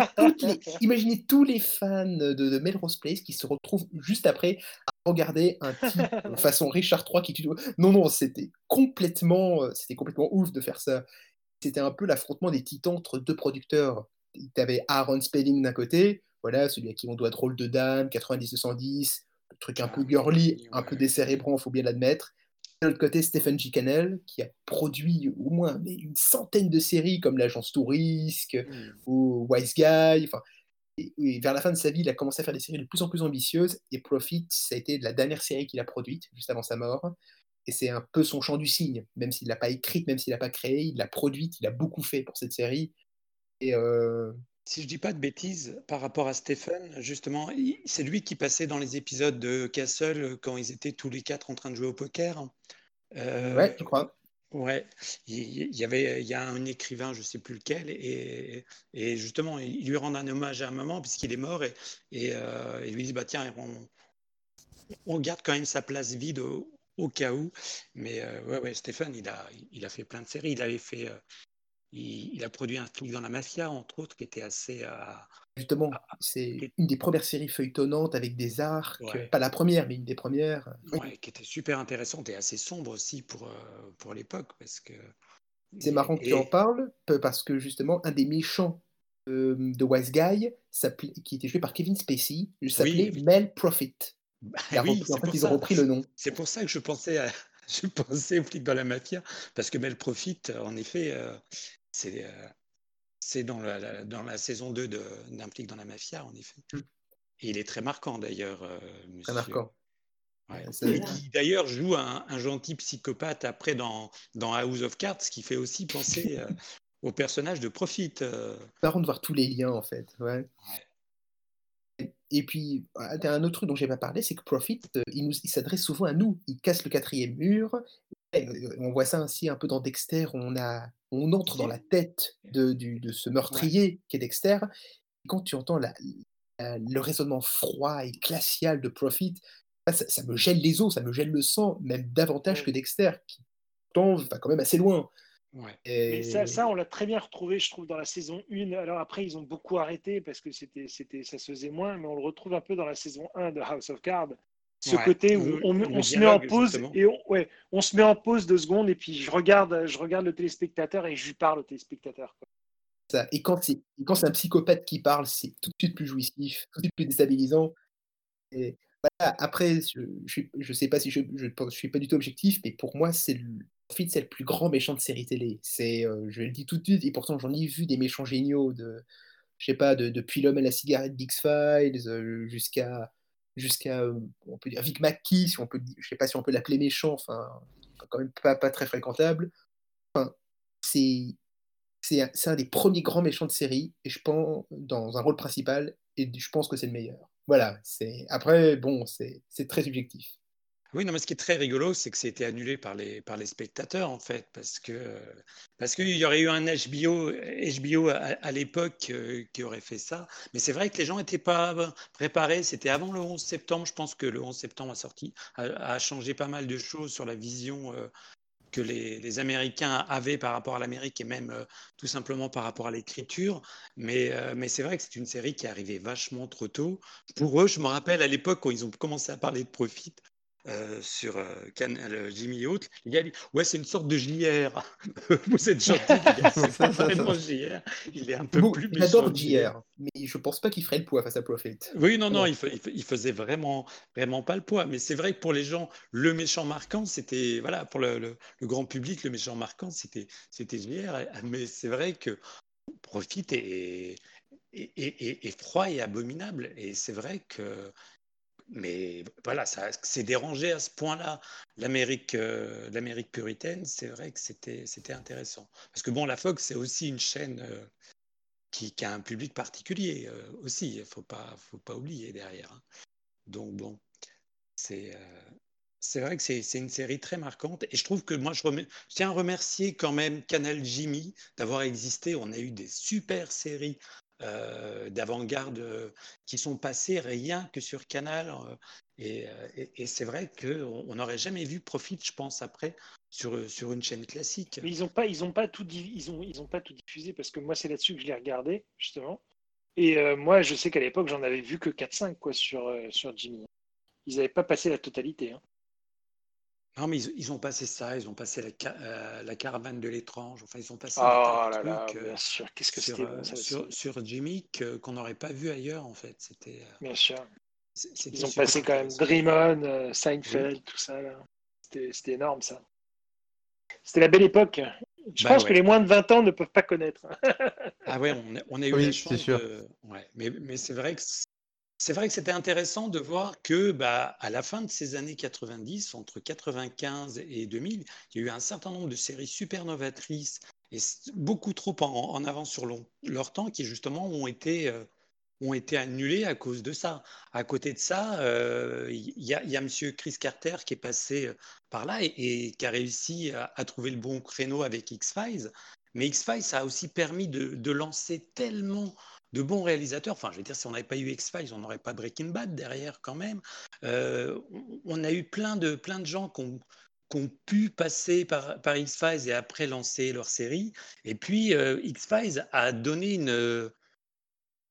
les- tous les fans de, de Melrose Place qui se retrouvent juste après à regarder un type façon Richard III qui tue. Non, non, c'était complètement, euh, c'était complètement ouf de faire ça. C'était un peu l'affrontement des titans entre deux producteurs. Tu avais Aaron Spelling d'un côté, voilà, celui à qui on doit Drôle de Dame, 90-210, le truc un peu Ah, girly, un peu décérébrant, faut bien l'admettre. L'autre côté, Stephen G. Cannell, qui a produit au moins mais une centaine de séries comme l'Agence Tourisque Mm. ou Wise Guy. Enfin, et, et vers la fin de sa vie, il a commencé à faire des séries de plus en plus ambitieuses. Et Profit, ça a été la dernière série qu'il a produite, juste avant sa mort. Et c'est un peu son chant du cygne, même s'il l'a pas écrite, même s'il l'a pas créée, il l'a produite, il a beaucoup fait pour cette série. Et euh, Si je dis pas de bêtises par rapport à Stephen, justement, c'est lui qui passait dans les épisodes de Castle quand ils étaient tous les quatre en train de jouer au poker. Euh, ouais, je crois. Ouais, il y avait, il y a un écrivain, je sais plus lequel, et, et justement, il lui rend un hommage à un moment puisqu'il est mort, et, et, euh, il lui dit, bah tiens, on, on garde quand même sa place vide au, au cas où. Mais euh, ouais, ouais, Stéphane, il a, il a fait plein de séries. Il avait fait, euh, il, il a produit un truc dans la mafia, entre autres, qui était assez. euh, Justement, Ah, c'est et- une des premières séries feuilletonnantes avec des arcs. Ouais. Pas la première, mais une des premières. Oui. ouais, qui était super intéressante et assez sombre aussi pour, euh, pour l'époque, parce que. C'est marrant que tu et- en parles, parce que justement, un des méchants euh, de Wise Guy, qui était joué par Kevin Spacey, s'appelait oui. Mel Profit. Bah oui, en fait, ils ça. ont repris le nom. C'est pour ça que je pensais, à, je pensais aux flics dans la mafia, parce que Mel Profit, en effet, euh, c'est euh, c'est dans la, la- dans la saison 2 de- d'un flic dans la mafia, en effet. Mm. Et il est très marquant d'ailleurs, euh, Très monsieur. marquant. Ouais. Et qui d'ailleurs joue un, un gentil psychopathe après dans, dans House of Cards, ce qui fait aussi penser euh, au personnage de Profit. euh. marrant de voir tous les liens en fait. Ouais. Et puis, un autre truc dont j'ai pas parlé, c'est que Profit, il s'adresse souvent à nous. Il casse le quatrième mur. Ouais, euh, On voit ça ainsi un peu dans Dexter. On, a, on entre dans la tête de, du- de ce meurtrier qui est Dexter. Et quand tu entends la- la- le raisonnement froid et glacial de Profit, ça, ça- me gèle les os, ça me gèle le sang, même davantage que Dexter, qui va quand même assez loin. Ouais. Et- ça, ça, on l'a très bien retrouvé, je trouve, dans la saison 1. Alors après, ils ont beaucoup arrêté parce que c'était, c'était, ça se faisait moins, mais on le retrouve un peu dans la saison 1 de House of Cards. Ce Ouais, côté où le- on, se met en pause et on, ouais, on se met en pause deux secondes et puis je regarde, je regarde le téléspectateur et je lui parle au téléspectateur. quoi. ça. Et quand c'est quand c'est un psychopathe qui parle, c'est tout de suite plus jouissif, tout de suite plus déstabilisant. Et voilà, après, je je suis je sais pas si je je suis pas du tout objectif, mais pour moi, c'est le c'est le plus grand méchant de série télé. C'est, heu, je le dis tout de suite et pourtant j'en ai vu des méchants géniaux de je sais pas, de depuis L'homme à la cigarette d'X-Files, heu, jusqu'à jusqu'à, heu, on peut dire Vic McKee, si on peut je sais pas si on peut l'appeler méchant, enfin, quand même pas pas très fréquentable. Enfin, c'est c'est un, un des premiers grands méchants de série, et je pense dans un rôle principal, et je pense que c'est le meilleur. Voilà, c'est après bon, c'est très subjectif. Oui, non, mais ce qui est très rigolo, c'est que c'était annulé par les, par les spectateurs, en fait, parce que parce qu'il y aurait eu un HBO, HBO à, l'époque euh, qui aurait fait ça. Mais c'est vrai que les gens n'étaient pas préparés. C'était avant le 11 septembre. Je pense que le 11 septembre a sorti, a, changé pas mal de choses sur la vision euh, que les, les Américains avaient par rapport à l'Amérique et même euh, tout simplement par rapport à l'écriture. Mais, mais c'est vrai que c'est une série qui est arrivée vachement trop tôt. Pour eux, je me rappelle à l'époque quand ils ont commencé à parler de Profit, euh, sur euh, Canal Jimmy Holt, il y a dit Ouais, c'est une sorte de JR. Vous êtes gentil, c'est pas vraiment JR. Il est un peu Bon, plus méchant. J'adore JR, mais je pense pas qu'il ferait le poids face à Profit. Oui, non, non, il, fa- il fa- il faisait vraiment, vraiment pas le poids. Mais c'est vrai que pour les gens, le méchant marquant, c'était, voilà, pour le, le- le grand public, le méchant marquant, c'était, c'était JR. Mais c'est vrai que Profit est, est, est- est- est froid et abominable. Et c'est vrai que mais voilà, ça c'est dérangé à ce point-là. L'Amérique, euh, l'Amérique puritaine, c'est vrai que c'était, intéressant. Parce que bon, la Fox, c'est aussi une chaîne euh, qui, a un public particulier euh, aussi. Il faut pas, faut pas oublier derrière. hein. Donc bon, c'est vrai que c'est une série très marquante. Et je trouve que moi, je, je tiens à remercier quand même Canal Jimmy d'avoir existé. On a eu des super séries euh, d'avant-garde euh, qui sont passées rien que sur Canal. euh, et c'est vrai qu'on on n'aurait jamais vu Profit, je pense, après, sur, une chaîne classique. Mais ils n'ont pas, pas tout, diffusé parce que moi c'est là-dessus que je l'ai regardé justement. Et moi je sais qu'à l'époque j'en avais vu que 4-5 quoi sur sur Jimmy. Ils n'avaient pas passé la totalité. hein. Non, mais ils, ils ont passé ça, ils ont passé la, euh, la caravane de l'étrange, enfin, ils ont passé Oh tas là de là, euh, bien sûr. Qu'est-ce que sur, bon euh, ça sur, sur Jimmy que- qu'on n'aurait pas vu ailleurs, en fait. C'était, euh, Bien sûr. Ils ont passé quand même. Dream On, euh, Seinfeld, tout ça. C'était énorme ça. C'était la belle époque. Je Bah pense ouais. que les moins de 20 ans ne peuvent pas connaître. Ah ouais, on a, on a eu Oui, la c'est chance sûr. de... Ouais, mais, mais c'est vrai que c'est vrai que c'était intéressant de voir que bah, à la fin de ces années 90, entre 95 et 2000, il y a eu un certain nombre de séries super novatrices et beaucoup trop en, en avance sur leur temps qui justement ont été, euh, à cause de ça. À côté de ça, euh, il y, a, Monsieur Chris Carter qui est passé euh, par là et, qui a réussi à, trouver le bon créneau avec X-Files. Mais X-Files, a aussi permis de lancer tellement de bons réalisateurs. Enfin, je veux dire, si on n'avait pas eu X-Files, on n'aurait pas Breaking Bad derrière quand même. Euh, on- a eu plein de, plein de gens qui ont, pu passer par, X-Files et après lancer leur série. Et puis, euh, X-Files a donné une,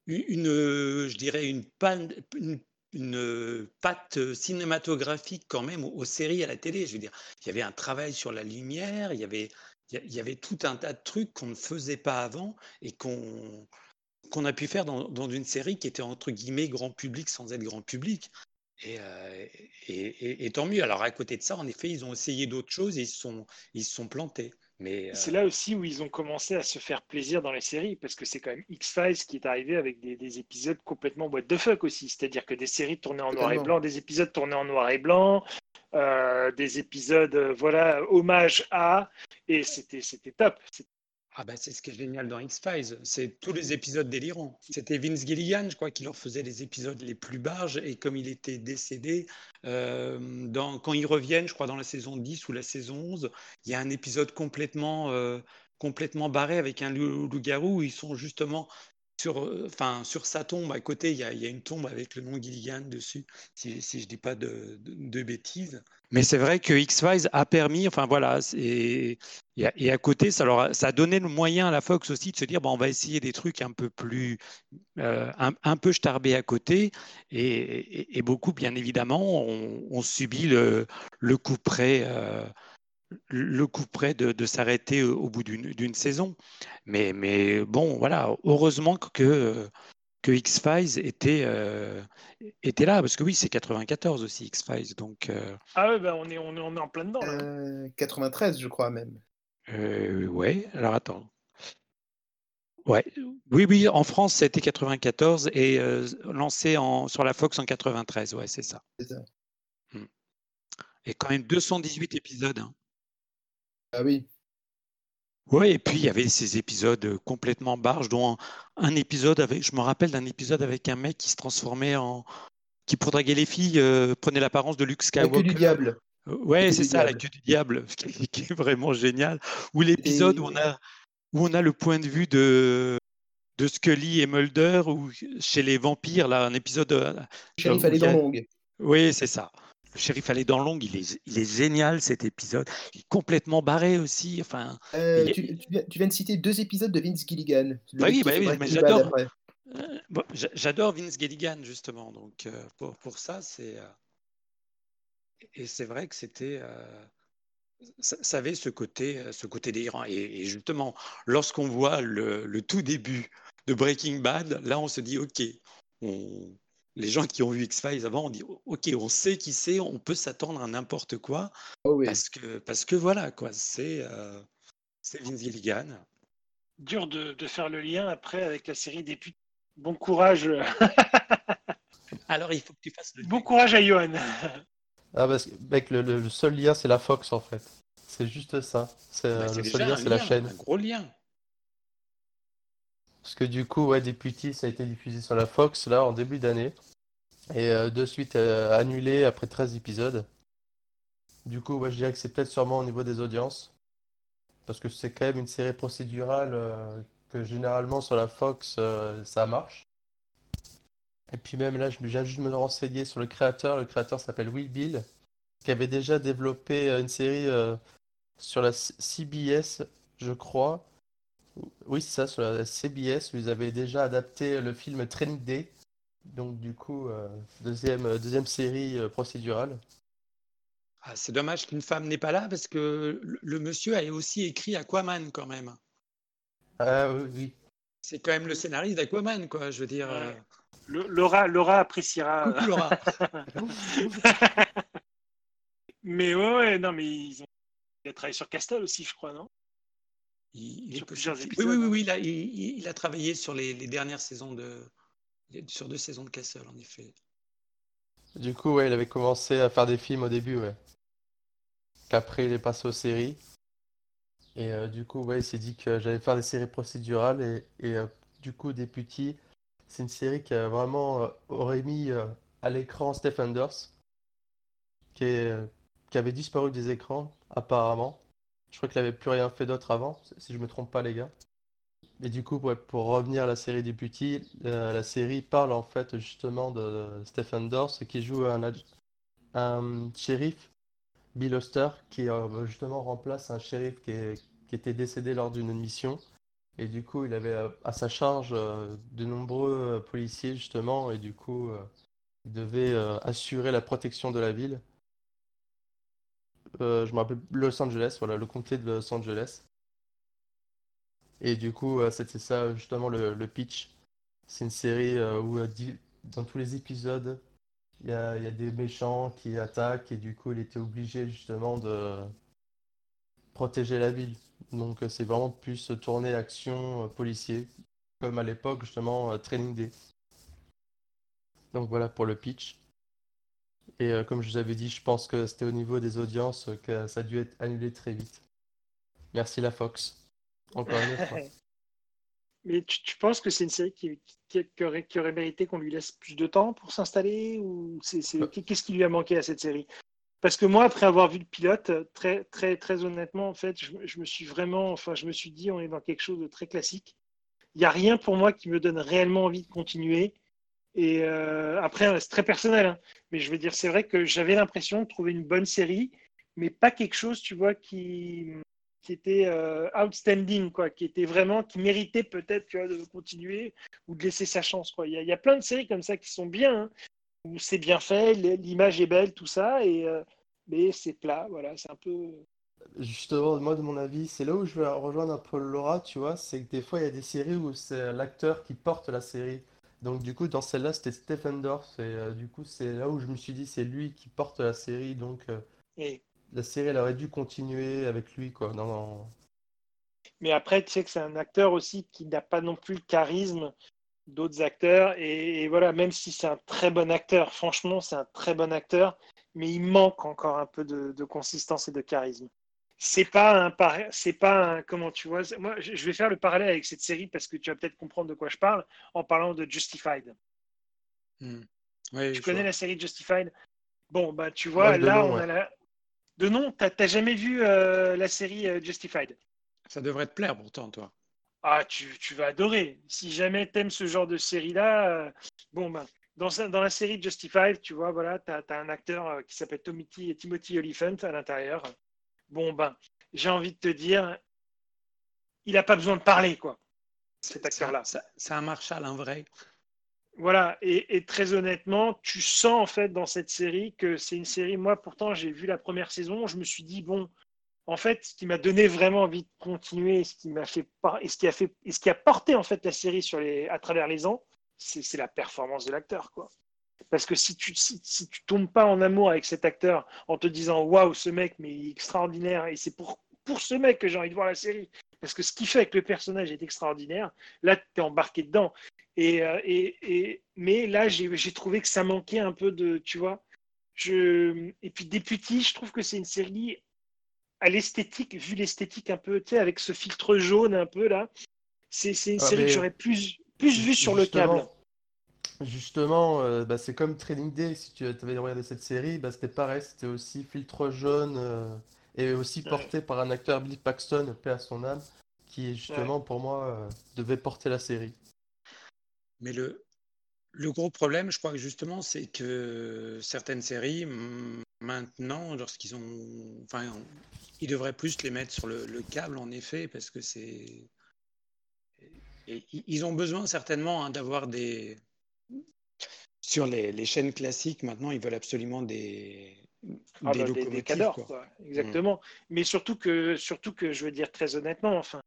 une, une, je dirais, une, une, patte cinématographique quand même aux, séries à la télé. Je veux dire, il y avait un travail sur la lumière, il y avait, il y avait tout un tas de trucs qu'on ne faisait pas avant et qu'on qu'on a pu faire dans, dans une série qui était entre guillemets grand public sans être grand public. Et, euh, et, et- et tant mieux. Alors à côté de ça, en effet, ils ont essayé d'autres choses et ils se sont, ils sont plantés. Mais C'est euh, là aussi où ils ont commencé à se faire plaisir dans les séries, parce que c'est quand même X-Files qui est arrivé avec des, des épisodes complètement what the fuck aussi. C'est-à-dire que des séries tournées en noir et blanc, des épisodes tournés en noir et blanc, euh, des épisodes, voilà, hommage à, et c'était c'était top. Ah bah, c'est ce qui est génial dans X-Files, c'est tous les épisodes délirants. C'était Vince Gilligan, je crois, qui leur faisait les épisodes les plus barges. Et comme il était décédé, euh, quand ils reviennent, je crois dans la saison 10 ou la saison 11, il y a un épisode complètement, euh, complètement barré avec un loup- loup-garou ils sont justement sur, euh, sur sa tombe. À côté, il y, a, une tombe avec le nom Gilligan dessus, si, je dis pas de, de- de bêtises. Mais c'est vrai que X-Files a permis, enfin voilà, et à, côté, ça, a, donné le moyen à la Fox aussi de se dire, bon, on va essayer des trucs un peu plus, euh, un, peu starbés à côté. Et, beaucoup, bien évidemment, ont, ont subi le, coup près, euh, le coup près de, s'arrêter au, bout d'une saison. Mais bon, voilà, heureusement que, que X-Files était, euh, était là, parce que oui, c'est 94 aussi, X-Files. Donc, euh, Ah ouais, bah, on, est, on, est, on est en plein dedans là. Euh, 93, je crois même. euh, ouais, alors attends. Ouais, oui, oui, en France, c'était 94 et euh, lancé en, sur la Fox en 93, ouais, c'est ça. Ça. Et quand même 218 épisodes. hein. Ah oui. Ouais, et puis il y avait ces épisodes euh, complètement barges, dont un, un épisode avec, je me rappelle d'un épisode avec un mec qui se transformait en, qui pour draguer les filles euh, prenait l'apparence de Luke La queue Skywalker. du diable. Euh, Ouais, c'est ça, la queue du diable, ce qui est, qui est vraiment génial. Ou l'épisode où on a, où on a le point de vue de, de Scully et Mulder, ou chez les vampires, là, un épisode. il y a-. Oui, c'est ça. Le shérif allait dans l'ongle, il est, il est génial cet épisode. Il est complètement barré aussi. Enfin, Euh, tu, tu viens, de citer deux épisodes de Vince Gilligan. Bah oui, bah oui, mais j'adore. Euh, bon, J'adore Vince Gilligan, justement. Donc, euh, pour, pour ça, c'est. Et c'est vrai que c'était. Ça, ça avait ce côté, ce côté délirant. Et, et justement, lorsqu'on voit le, le tout début de Breaking Bad, là, on se dit OK. On... Les gens qui ont vu X-Files avant, on dit OK, on sait qui c'est, on peut s'attendre à n'importe quoi. Oh oui. Parce, que, parce que voilà, quoi. C'est euh, c'est Vince Gilligan. Dur de, de faire le lien après avec la série des putes. Bon courage, Alors, il faut que tu fasses le bon courage à Johan. Ah, parce que, mec, le, le- le seul lien, c'est la Fox, en fait. C'est juste ça. C'est, Bah, euh, c'est le seul lien, c'est la chaîne. Un gros lien. Parce que du coup, ouais, Deputy, ça a été diffusé sur la Fox là en début d'année. Et euh, de suite euh, annulé après 13 épisodes. Du coup, ouais, je dirais que c'est peut-être sûrement au niveau des audiences. Parce que c'est quand même une série procédurale euh, que généralement sur la Fox, ça marche. Et puis même là, je viens juste me renseigner sur le créateur. Le créateur s'appelle Will Bill, qui avait déjà développé une série sur la CBS, je crois. Oui, c'est ça, sur la CBS, où ils avaient déjà adapté le film Training Day. Donc du coup, euh, deuxième, euh, deuxième série euh, procédurale. Ah, c'est dommage qu'une femme n'est pas là parce que le, le monsieur a aussi écrit Aquaman quand même. Ah oui, oui. C'est quand même le scénariste d'Aquaman, quoi. Je veux dire. Euh, Le- Laura, Laura appréciera. Coucou Laura. mais ouais, ouais, non, mais ils ont... il a travaillé sur Castle aussi, je crois, non? Il, il est Sur possible. plusieurs Oui, épisodes, oui, oui, hein. oui, il a, il, a travaillé sur les, les dernières saisons de. sur deux saisons de Castle, en effet. Du coup, ouais, il avait commencé à faire des films au début, ouais. Qu'après, il est passé aux séries. Et euh, du coup, ouais, il s'est dit que j'allais faire des séries procédurales. Et, et, euh, du coup, Deputy, c'est une série qui a vraiment euh, aurait mis euh, à l'écran Stephen Anders, qui est, euh, qui avait disparu des écrans, apparemment. Je crois qu'il avait plus rien fait d'autre avant, si je me trompe pas, les gars. Et du coup, pour revenir à la série Deputy, euh, la série parle en fait justement de Stephen Dorff qui joue un, shérif, Bill Oster, qui euh, justement remplace un shérif qui, était décédé lors d'une mission. Et du coup, il avait euh, à sa charge euh, de nombreux policiers justement, et du coup, il devait assurer la protection de la ville. Euh, je me rappelle Los Angeles, voilà, le comté de Los Angeles. Et du coup, euh, c'était ça justement le, pitch. C'est une série euh, où dans tous les épisodes, il y a, des méchants qui attaquent et du coup, il était obligé justement de protéger la ville. Donc, c'est vraiment plus tourné action policier, comme à l'époque justement Training Day. Donc voilà pour le pitch. Et euh, comme je vous avais dit, je pense que c'était au niveau des audiences euh, que ça a dû être annulé très vite. Merci la Fox. Encore une fois. Mais tu, tu penses que c'est une série qui, qui- qui aurait, qui aurait mérité qu'on lui laisse plus de temps pour s'installer ou Euh. qu'est-ce qui lui a manqué à cette série? Parce que moi, après avoir vu le pilote, très, très, très honnêtement, en fait, je, me- je me suis vraiment, enfin, je me suis dit, on est dans quelque chose de très classique. Il n'y a rien pour moi qui me donne réellement envie de continuer. Et euh, après, c'est très personnel, hein. mais je veux dire, c'est vrai que j'avais l'impression de trouver une bonne série, mais pas quelque chose, tu vois, qui, qui était euh, outstanding, quoi, qui était vraiment, qui méritait peut-être, de continuer ou de laisser sa chance, quoi. Il y a, il y a plein de séries comme ça qui sont bien, hein, où c'est bien fait, l'image est belle, tout ça, et euh, mais c'est plat, voilà, c'est un peu. Justement, moi, de mon avis, c'est là où je vais rejoindre un peu Laura, tu vois, c'est que des fois, il y a des séries où c'est l'acteur qui porte la série. Donc, du coup, dans celle-là, c'était Stephen Dorff, et euh, du coup, c'est là où je me suis dit, c'est lui qui porte la série, donc euh, la série, elle aurait dû continuer avec lui, quoi. dans- Mais après, tu sais que c'est un acteur aussi qui n'a pas non plus le charisme d'autres acteurs, et, et voilà, même si c'est un très bon acteur, franchement, c'est un très bon acteur, mais il manque encore un peu de, de consistance et de charisme. C'est pas un, c'est pas un, comment tu vois, moi, je vais faire le parallèle avec cette série parce que tu vas peut-être comprendre de quoi je parle en parlant de Justified. Hmm. Oui, Tu connais vois. la série Justified? Bon, bah, tu vois, Ouais, là, nom, on a la. De nom, t'as jamais vu euh, la série euh, Justified? Ça devrait te plaire pourtant, toi. Ah, tu, tu vas adorer. Si jamais t'aimes ce genre de série-là, euh, bon, ben, dans, dans la série Justified, tu vois, voilà, t'as, t'as un acteur qui s'appelle Timothy, Timothy Olyphant à l'intérieur. Bon, ben, j'ai envie de te dire, il n'a pas besoin de parler, quoi, cet acteur-là. c'est- un Marshall, un vrai. Voilà, et, et très honnêtement, tu sens en fait dans cette série que c'est une série. Moi, pourtant, j'ai vu la première saison, je me suis dit bon, en fait, ce qui m'a donné vraiment envie de continuer, ce qui m'a fait et ce qui a fait et ce qui a porté en fait la série sur les à travers les ans, c'est c'est la performance de l'acteur, quoi. Parce que si tu si, si tu tombes pas en amour avec cet acteur en te disant waouh, ce mec, mais il est extraordinaire, et c'est pour pour ce mec que j'ai envie de voir la série, parce que ce qui fait avec le personnage est extraordinaire, là, tu es embarqué dedans. Et, euh, et, et, mais là, j'ai j'ai trouvé que ça manquait un peu de, tu vois. Je, et puis Deputy, je trouve que c'est une série à l'esthétique, vu l'esthétique un peu, tu sais, avec ce filtre jaune un peu là, C'est une Ah, série que j'aurais plus, plus vue sur le câble. Justement, euh, bah, c'est comme Training Day. Si tu avais regardé cette série, bah, c'était pareil. C'était aussi filtre jaune euh, et aussi Ouais. porté par un acteur, Billy Paxton, paix à son âme, qui Ouais. justement pour moi euh, devait porter la série. Mais le, le gros problème, je crois que justement, c'est que certaines séries, maintenant, lorsqu'ils ont. Enfin, on- ils devraient plus les mettre sur le, le câble, en effet, parce que c'est. ils ont besoin certainement hein, d'avoir des. Sur les, les chaînes classiques, maintenant, ils veulent absolument des, Ah des bah, des, des locomotives, cadors, quoi. quoi. Exactement. Mais surtout que, surtout que, je veux dire très honnêtement, enfin,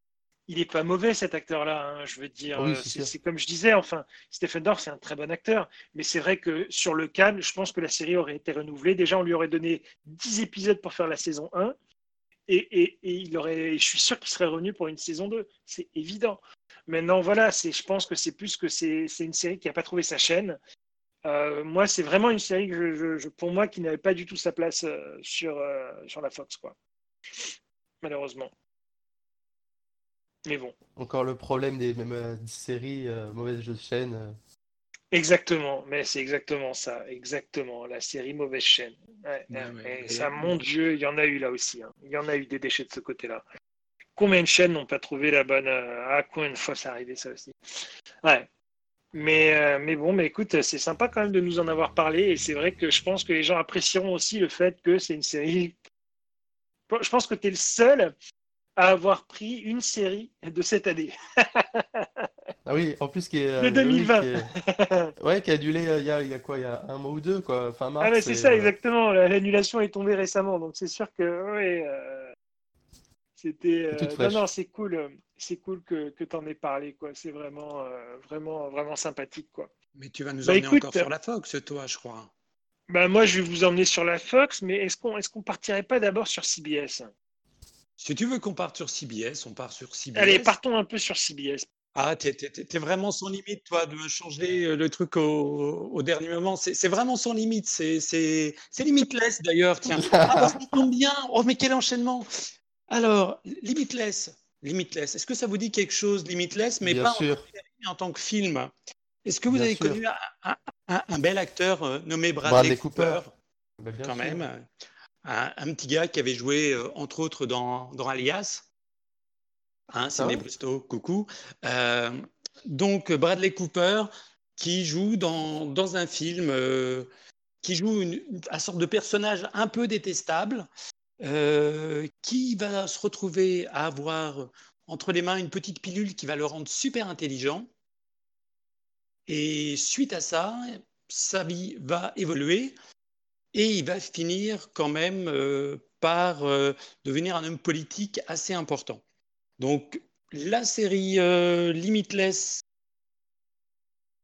il est pas mauvais cet acteur-là. hein. Je veux dire, oui, euh, c'est comme je disais, enfin, Stephen Dorff, c'est un très bon acteur. Mais c'est vrai que sur le câble, je pense que la série aurait été renouvelée. Déjà, on lui aurait donné 10 épisodes pour faire la saison 1. Et, et, et il aurait, je suis sûr qu'il serait revenu pour une saison 2. C'est évident. Maintenant, voilà, je pense que c'est plus que c'est, une série qui n'a pas trouvé sa chaîne. Euh, moi, c'est vraiment une série que je, pour moi qui n'avait pas du tout sa place euh, sur, euh, sur la Fox, quoi. Malheureusement. Mais bon, Encore le problème des mêmes euh, séries euh, mauvaises de chaîne. euh. exactement. Mais c'est exactement ça, exactement. La série Mauvaise chaîne. Ouais, Ouais, ouais. ouais. Et Et- ça, mon Dieu, il y en a eu là aussi. hein. Il y en a eu des déchets de ce côté-là. Combien de chaînes n'ont pas trouvé la bonne. Ah, combien de fois c'est arrivé ça aussi Ouais. Mais, euh, mais bon, mais écoute, c'est sympa quand même de nous en avoir parlé. Et c'est vrai que je pense que les gens apprécieront aussi le fait que c'est une série. Je pense que tu es le seul à avoir pris une série de cette année. Ah oui, en plus qui est euh, De oui, 2020. qui est- ouais, qui a dû il y a, il y a quoi, il y a un mois ou deux quoi, fin mars. Ah, mais c'est et, ça, exactement. La- L'annulation est tombée récemment. Donc c'est sûr que. ouais, euh, C'était. Euh, non, non, c'est cool. euh, C'est cool que, que tu en aies parlé. quoi. C'est vraiment, euh, vraiment, vraiment sympathique. quoi. Mais tu vas nous Bah, emmener écoute, encore sur la Fox, toi, je crois. Bah, moi, je vais vous emmener sur la Fox, mais est-ce qu'on est qu'on partirait pas d'abord sur CBS Si tu veux qu'on parte sur CBS, on part sur CBS. Allez, partons un peu sur CBS. Ah, t'es, t'es- t'es- t'es vraiment sans limite, toi, de changer le truc au, au dernier moment. C'est, c'est vraiment sans limite. C'est, c'est, c'est limitless, d'ailleurs. Tiens. Ah, bah, ça tombe bien. Oh, mais quel enchaînement. Alors, Limitless. Limitless. Est-ce que ça vous dit quelque chose, Limitless, mais Bien pas en sûr. tant que série, mais en tant que film? Est-ce que vous Bien avez sûr. connu un, un- un- un bel acteur euh, nommé Bradley, Bradley Cooper, Cooper? Bah, bien quand sûr. même un, petit gars qui avait joué, euh, entre autres, dans, dans Alias. Hein, Sidney ouais? Bristow, coucou. Euh, donc, Bradley Cooper qui joue dans, dans un film, euh, qui joue une, une- un sorte de personnage un peu détestable, euh, qui va se retrouver à avoir entre les mains une petite pilule qui va le rendre super intelligent. Et suite à ça, sa vie va évoluer et il va finir quand même euh, par euh, devenir un homme politique assez important. Donc la série Limitless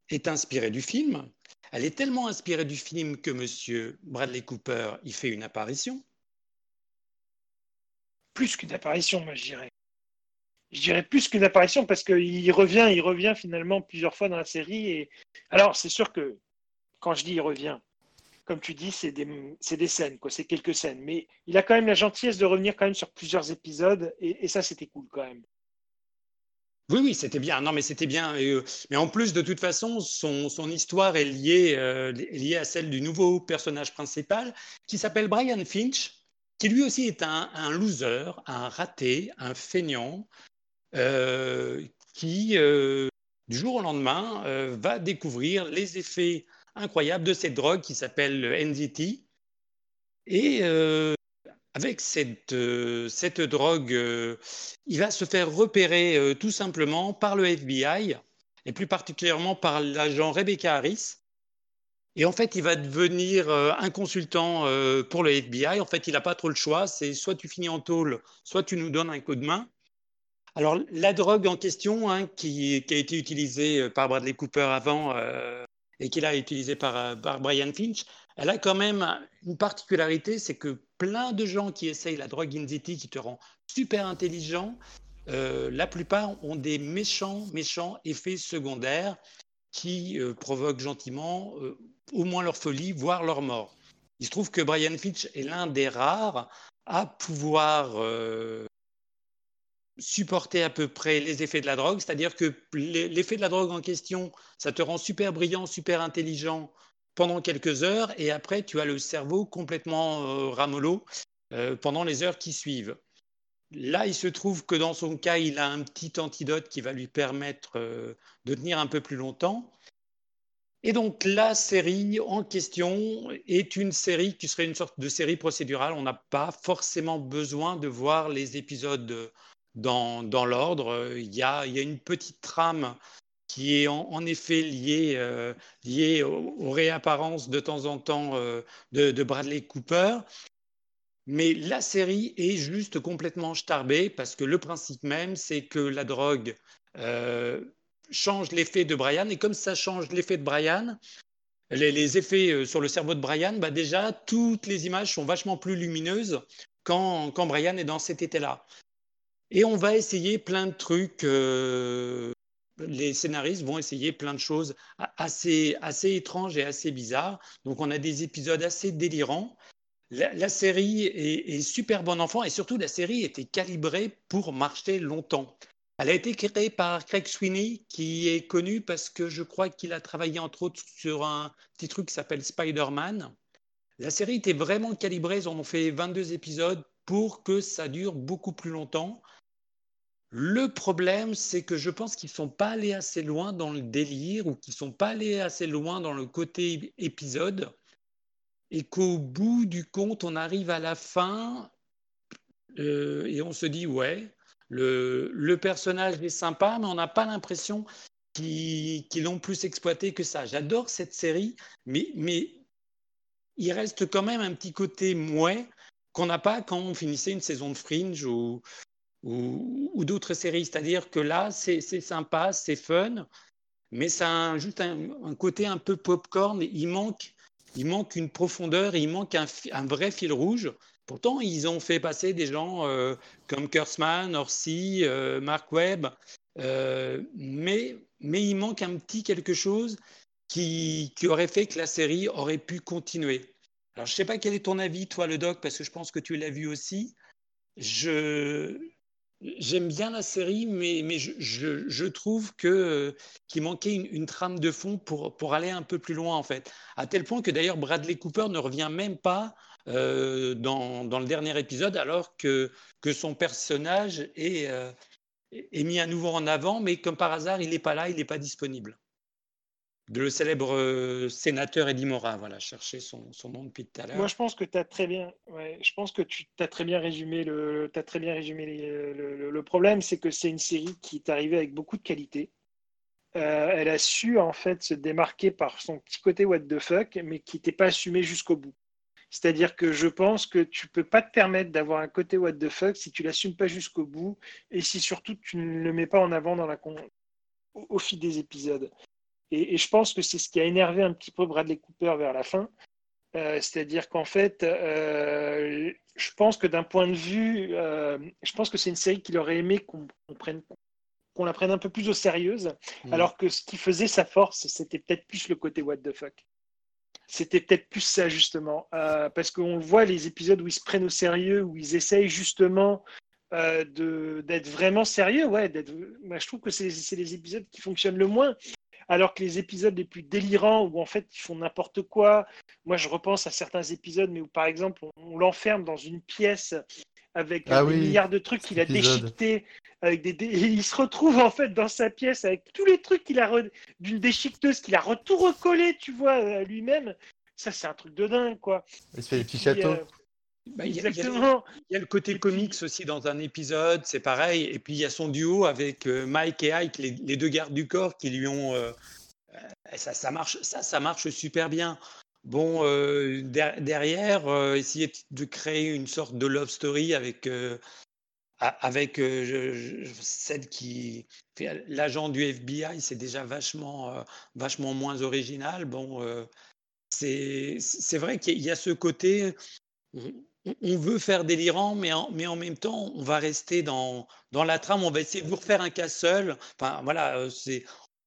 est inspirée du film. Elle est tellement inspirée du film que Monsieur Bradley Cooper y fait une apparition. Plus qu'une apparition, moi, je dirais. Je dirais plus qu'une apparition parce qu'il revient, il revient finalement plusieurs fois dans la série. Et... Alors, c'est sûr que quand je dis il revient, comme tu dis, c'est des, scènes, quoi, c'est quelques scènes. Mais il a quand même la gentillesse de revenir quand même sur plusieurs épisodes. Et, ça, c'était cool quand même. Oui, oui, c'était bien. Non, mais c'était bien. Euh, mais en plus, de toute façon, son, histoire est euh, est liée à celle du nouveau personnage principal qui s'appelle Brian Finch, qui lui aussi est un, loser, un raté, un feignant, euh, qui, euh, du jour au lendemain, euh, va découvrir les effets incroyables de cette drogue qui s'appelle le NZT. Et avec cette, cette drogue, il va se faire repérer tout simplement par le FBI, et plus particulièrement par l'agent Rebecca Harris. Et en fait, il va devenir euh, un consultant euh, pour le FBI. En fait, il n'a pas trop le choix. C'est soit tu finis en tôle, soit tu nous donnes un coup de main. Alors, la drogue en question, hein, qui, a été utilisée euh, par Bradley Cooper avant et qui a utilisée par, par Brian Finch, elle a quand même une particularité, c'est que plein de gens qui essayent la drogue Inziti qui te rend super intelligent, la plupart ont des méchants, méchants effets secondaires qui provoquent gentiment au moins leur folie, voire leur mort. Il se trouve que Brian Finch est l'un des rares à pouvoir euh, supporter à peu près les effets de la drogue, c'est-à-dire que l'effet de la drogue en question, ça te rend super brillant, super intelligent pendant quelques heures, et après tu as le cerveau complètement euh, ramollo euh, pendant les heures qui suivent. Là, il se trouve que dans son cas, il a un petit antidote qui va lui permettre euh, de tenir un peu plus longtemps. Et donc la série en question est une série qui serait une sorte de série procédurale. On n'a pas forcément besoin de voir les épisodes dans, dans l'ordre. Il, y y a une petite trame qui est en, effet liée, euh, liée aux, réapparences de temps en temps euh, de, de, Bradley Cooper. Mais la série est juste complètement starbée parce que le principe même, c'est que la drogue euh, change l'effet de Brian. Et comme ça change l'effet de Brian, les, effets euh, sur le cerveau de Brian, bah déjà, toutes les images sont vachement plus lumineuses quand, quand Brian est dans cet état-là. Et on va essayer plein de trucs. Euh, les scénaristes vont essayer plein de choses assez, assez étranges et assez bizarres. Donc, on a des épisodes assez délirants. La, série est, est, super bon enfant et surtout, la série était calibrée pour marcher longtemps. Elle a été créée par Craig Sweeney, qui est connu parce que je crois qu'il a travaillé entre autres sur un petit truc qui s'appelle Spider-Man. La série était vraiment calibrée, ils en ont fait 22 épisodes pour que ça dure beaucoup plus longtemps. Le problème, c'est que je pense qu'ils ne sont pas allés assez loin dans le délire ou qu'ils ne sont pas allés assez loin dans le côté épisode et qu'au bout du compte, on arrive à la fin euh, et on se dit, ouais, le, personnage est sympa, mais on n'a pas l'impression qu'ils l'ont plus exploité que ça. J'adore cette série, mais, il reste quand même un petit côté mouais qu'on n'a pas quand on finissait une saison de Fringe ou, d'autres séries. C'est-à-dire que là, c'est sympa, c'est fun, mais ça a juste un, côté un peu popcorn. Il manque, il manque une profondeur, il manque un vrai fil rouge. Pourtant, ils ont fait passer des gens euh, comme Kurtzman, Orsi, euh, Mark Webb, euh, mais, mais il manque un petit quelque chose qui, qui, aurait fait que la série aurait pu continuer. Alors, je ne sais pas quel est ton avis, toi, le doc, parce que je pense que tu l'as vu aussi. Je, J'aime bien la série, mais, mais je, je, trouve que qu'il manquait une, une, trame de fond pour, pour aller un peu plus loin, en fait. À tel point que d'ailleurs Bradley Cooper ne revient même pas euh, dans, le dernier épisode, alors que, son personnage est, euh, est mis à nouveau en avant, mais comme par hasard, il n'est pas là, il n'est pas disponible. Le célèbre euh, sénateur Eddie Morin, voilà, chercher son, nom depuis tout à l'heure. Moi, je pense que tu as très bien, je pense que tu as très bien résumé le, as très bien résumé le, problème, c'est que c'est une série qui est arrivée avec beaucoup de qualité. Elle a su en fait se démarquer par son petit côté what the fuck, mais qui n'était pas assumé jusqu'au bout. C'est-à-dire que je pense que tu peux pas te permettre d'avoir un côté what the fuck si tu l'assumes pas jusqu'au bout et si surtout tu ne le mets pas en avant dans la au, fil des épisodes. Et, je pense que c'est ce qui a énervé un petit peu Bradley Cooper vers la fin. Euh, c'est-à-dire qu'en fait, euh, je pense que d'un point de vue, euh, je pense que c'est une série qu'il aurait aimé qu'on prenne qu'on la prenne un peu plus au sérieux, mmh. alors que ce qui faisait sa force, c'était peut-être plus le côté what the fuck c'était peut-être plus ça justement, euh, parce qu'on voit les épisodes où ils se prennent au sérieux, où ils essayent justement euh, d'être vraiment sérieux. Ouais, je trouve que c'est les épisodes qui fonctionnent le moins. Alors que les épisodes les plus délirants, où en fait ils font n'importe quoi, moi je repense à certains épisodes, mais où par exemple on l'enferme dans une pièce avec ah des milliards de trucs qu'il a déchiquetés. Avec des, il se retrouve en fait dans sa pièce avec tous les trucs qu'il a d'une déchiqueteuse qu'il a tout recollé, tu vois, lui-même. Ça, c'est un truc de dingue, quoi. Il se fait des petits châteaux. Euh, bah, Exactement. Il y, a, le côté comics aussi dans un épisode, c'est pareil. Et puis il y a son duo avec euh, Mike et Ike, les, deux gardes du corps qui lui ont. Euh, ça, ça, marche, ça, ça marche super bien. Bon, euh, derrière, euh, essayer de créer une sorte de love story avec, euh, avec celle qui l'agent du FBI, c'est déjà vachement, vachement moins original. Bon, c'est vrai qu'il y a ce côté, on, veut faire délirant, mais en, mais en même temps, on va rester dans, dans la trame, on va essayer de vous refaire un cas seul. Enfin, voilà, c'est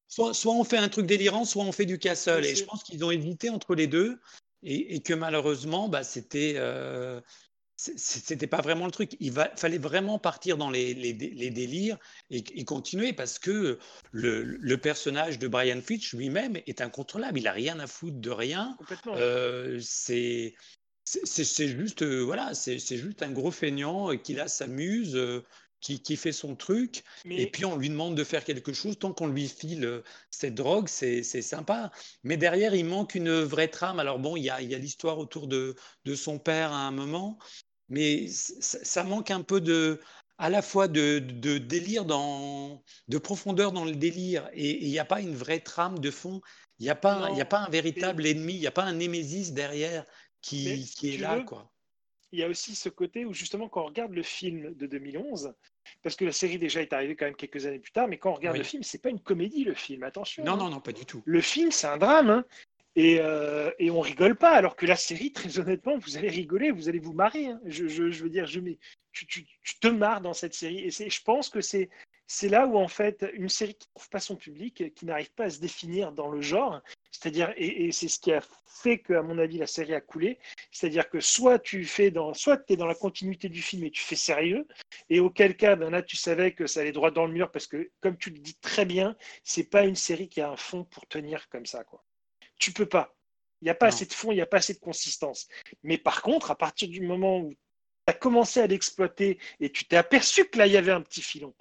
Soit, on fait un truc délirant, soit on fait du castle. Et je pense qu'ils ont hésité entre les deux et, que malheureusement, bah, c'était euh, c'était pas vraiment le truc. Il va, fallait vraiment partir dans les, les, délires et, continuer parce que le, le, personnage de Brian Fitch lui-même est incontrôlable. Il a rien à foutre de rien. Euh, c'est c'est juste euh, voilà, c'est juste un gros feignant qui là s'amuse. Euh, qui, qui, fait son truc, et puis on lui demande de faire quelque chose. Tant qu'on lui file euh, cette drogue, c'est sympa. Mais derrière, il manque une vraie trame. Alors bon, il y a, y a l'histoire autour de, de, son père à un moment, mais ça, manque un peu de, à la fois de, délire, dans, de profondeur dans le délire, et il n'y a pas une vraie trame de fond. Il n'y a, pas, a pas un véritable ennemi, il n'y a pas un némésis derrière qui, qui est là. quoi. Il y a aussi ce côté où justement quand on regarde le film de 2011, parce que la série déjà est arrivée quand même quelques années plus tard, mais quand on regarde le film, c'est pas une comédie le film, attention. Non, hein. non, non, pas du tout. Le film, c'est un drame. Hein. Et, euh, et, on rigole pas, alors que la série, très honnêtement, vous allez rigoler, vous allez vous marrer. Hein. Je, je, je, veux dire, je mets, tu, tu, tu, te marres dans cette série. Et je pense que c'est c'est là où, en fait, une série qui ne trouve pas son public, qui n'arrive pas à se définir dans le genre, c'est-à-dire, et, c'est ce qui a fait que, à mon avis, la série a coulé, c'est-à-dire que soit tu fais dans, soit es dans la continuité du film et tu fais sérieux, et auquel cas, ben là, tu savais que ça allait droit dans le mur, parce que, comme tu le dis très bien, c'est pas une série qui a un fond pour tenir comme ça, quoi tu peux pas. Il n'y a pas assez de fond, il n'y a pas assez de consistance. Mais par contre, à partir du moment où tu as commencé à l'exploiter et tu t'es aperçu que là, il y avait un petit filon,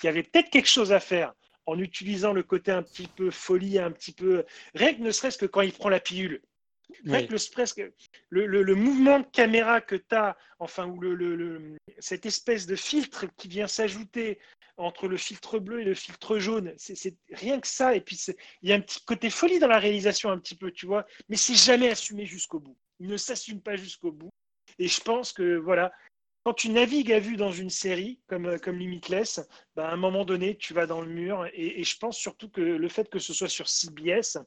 qu'il y avait peut-être quelque chose à faire en utilisant le côté un petit peu folie, un petit peu. Rien que ne serait-ce que quand il prend la pilule. Rien que le, presque, le, mouvement de caméra que tu as, enfin, ou le, cette espèce de filtre qui vient s'ajouter entre le filtre bleu et le filtre jaune. C'est rien que ça. Et puis, il y a un petit côté folie dans la réalisation, un petit peu, tu vois. Mais c'est jamais assumé jusqu'au bout. Il ne s'assume pas jusqu'au bout. Et je pense que, voilà, quand tu navigues à vue dans une série comme, comme Limitless, ben, à un moment donné, tu vas dans le mur. Et, et, je pense surtout que le fait que ce soit sur CBS,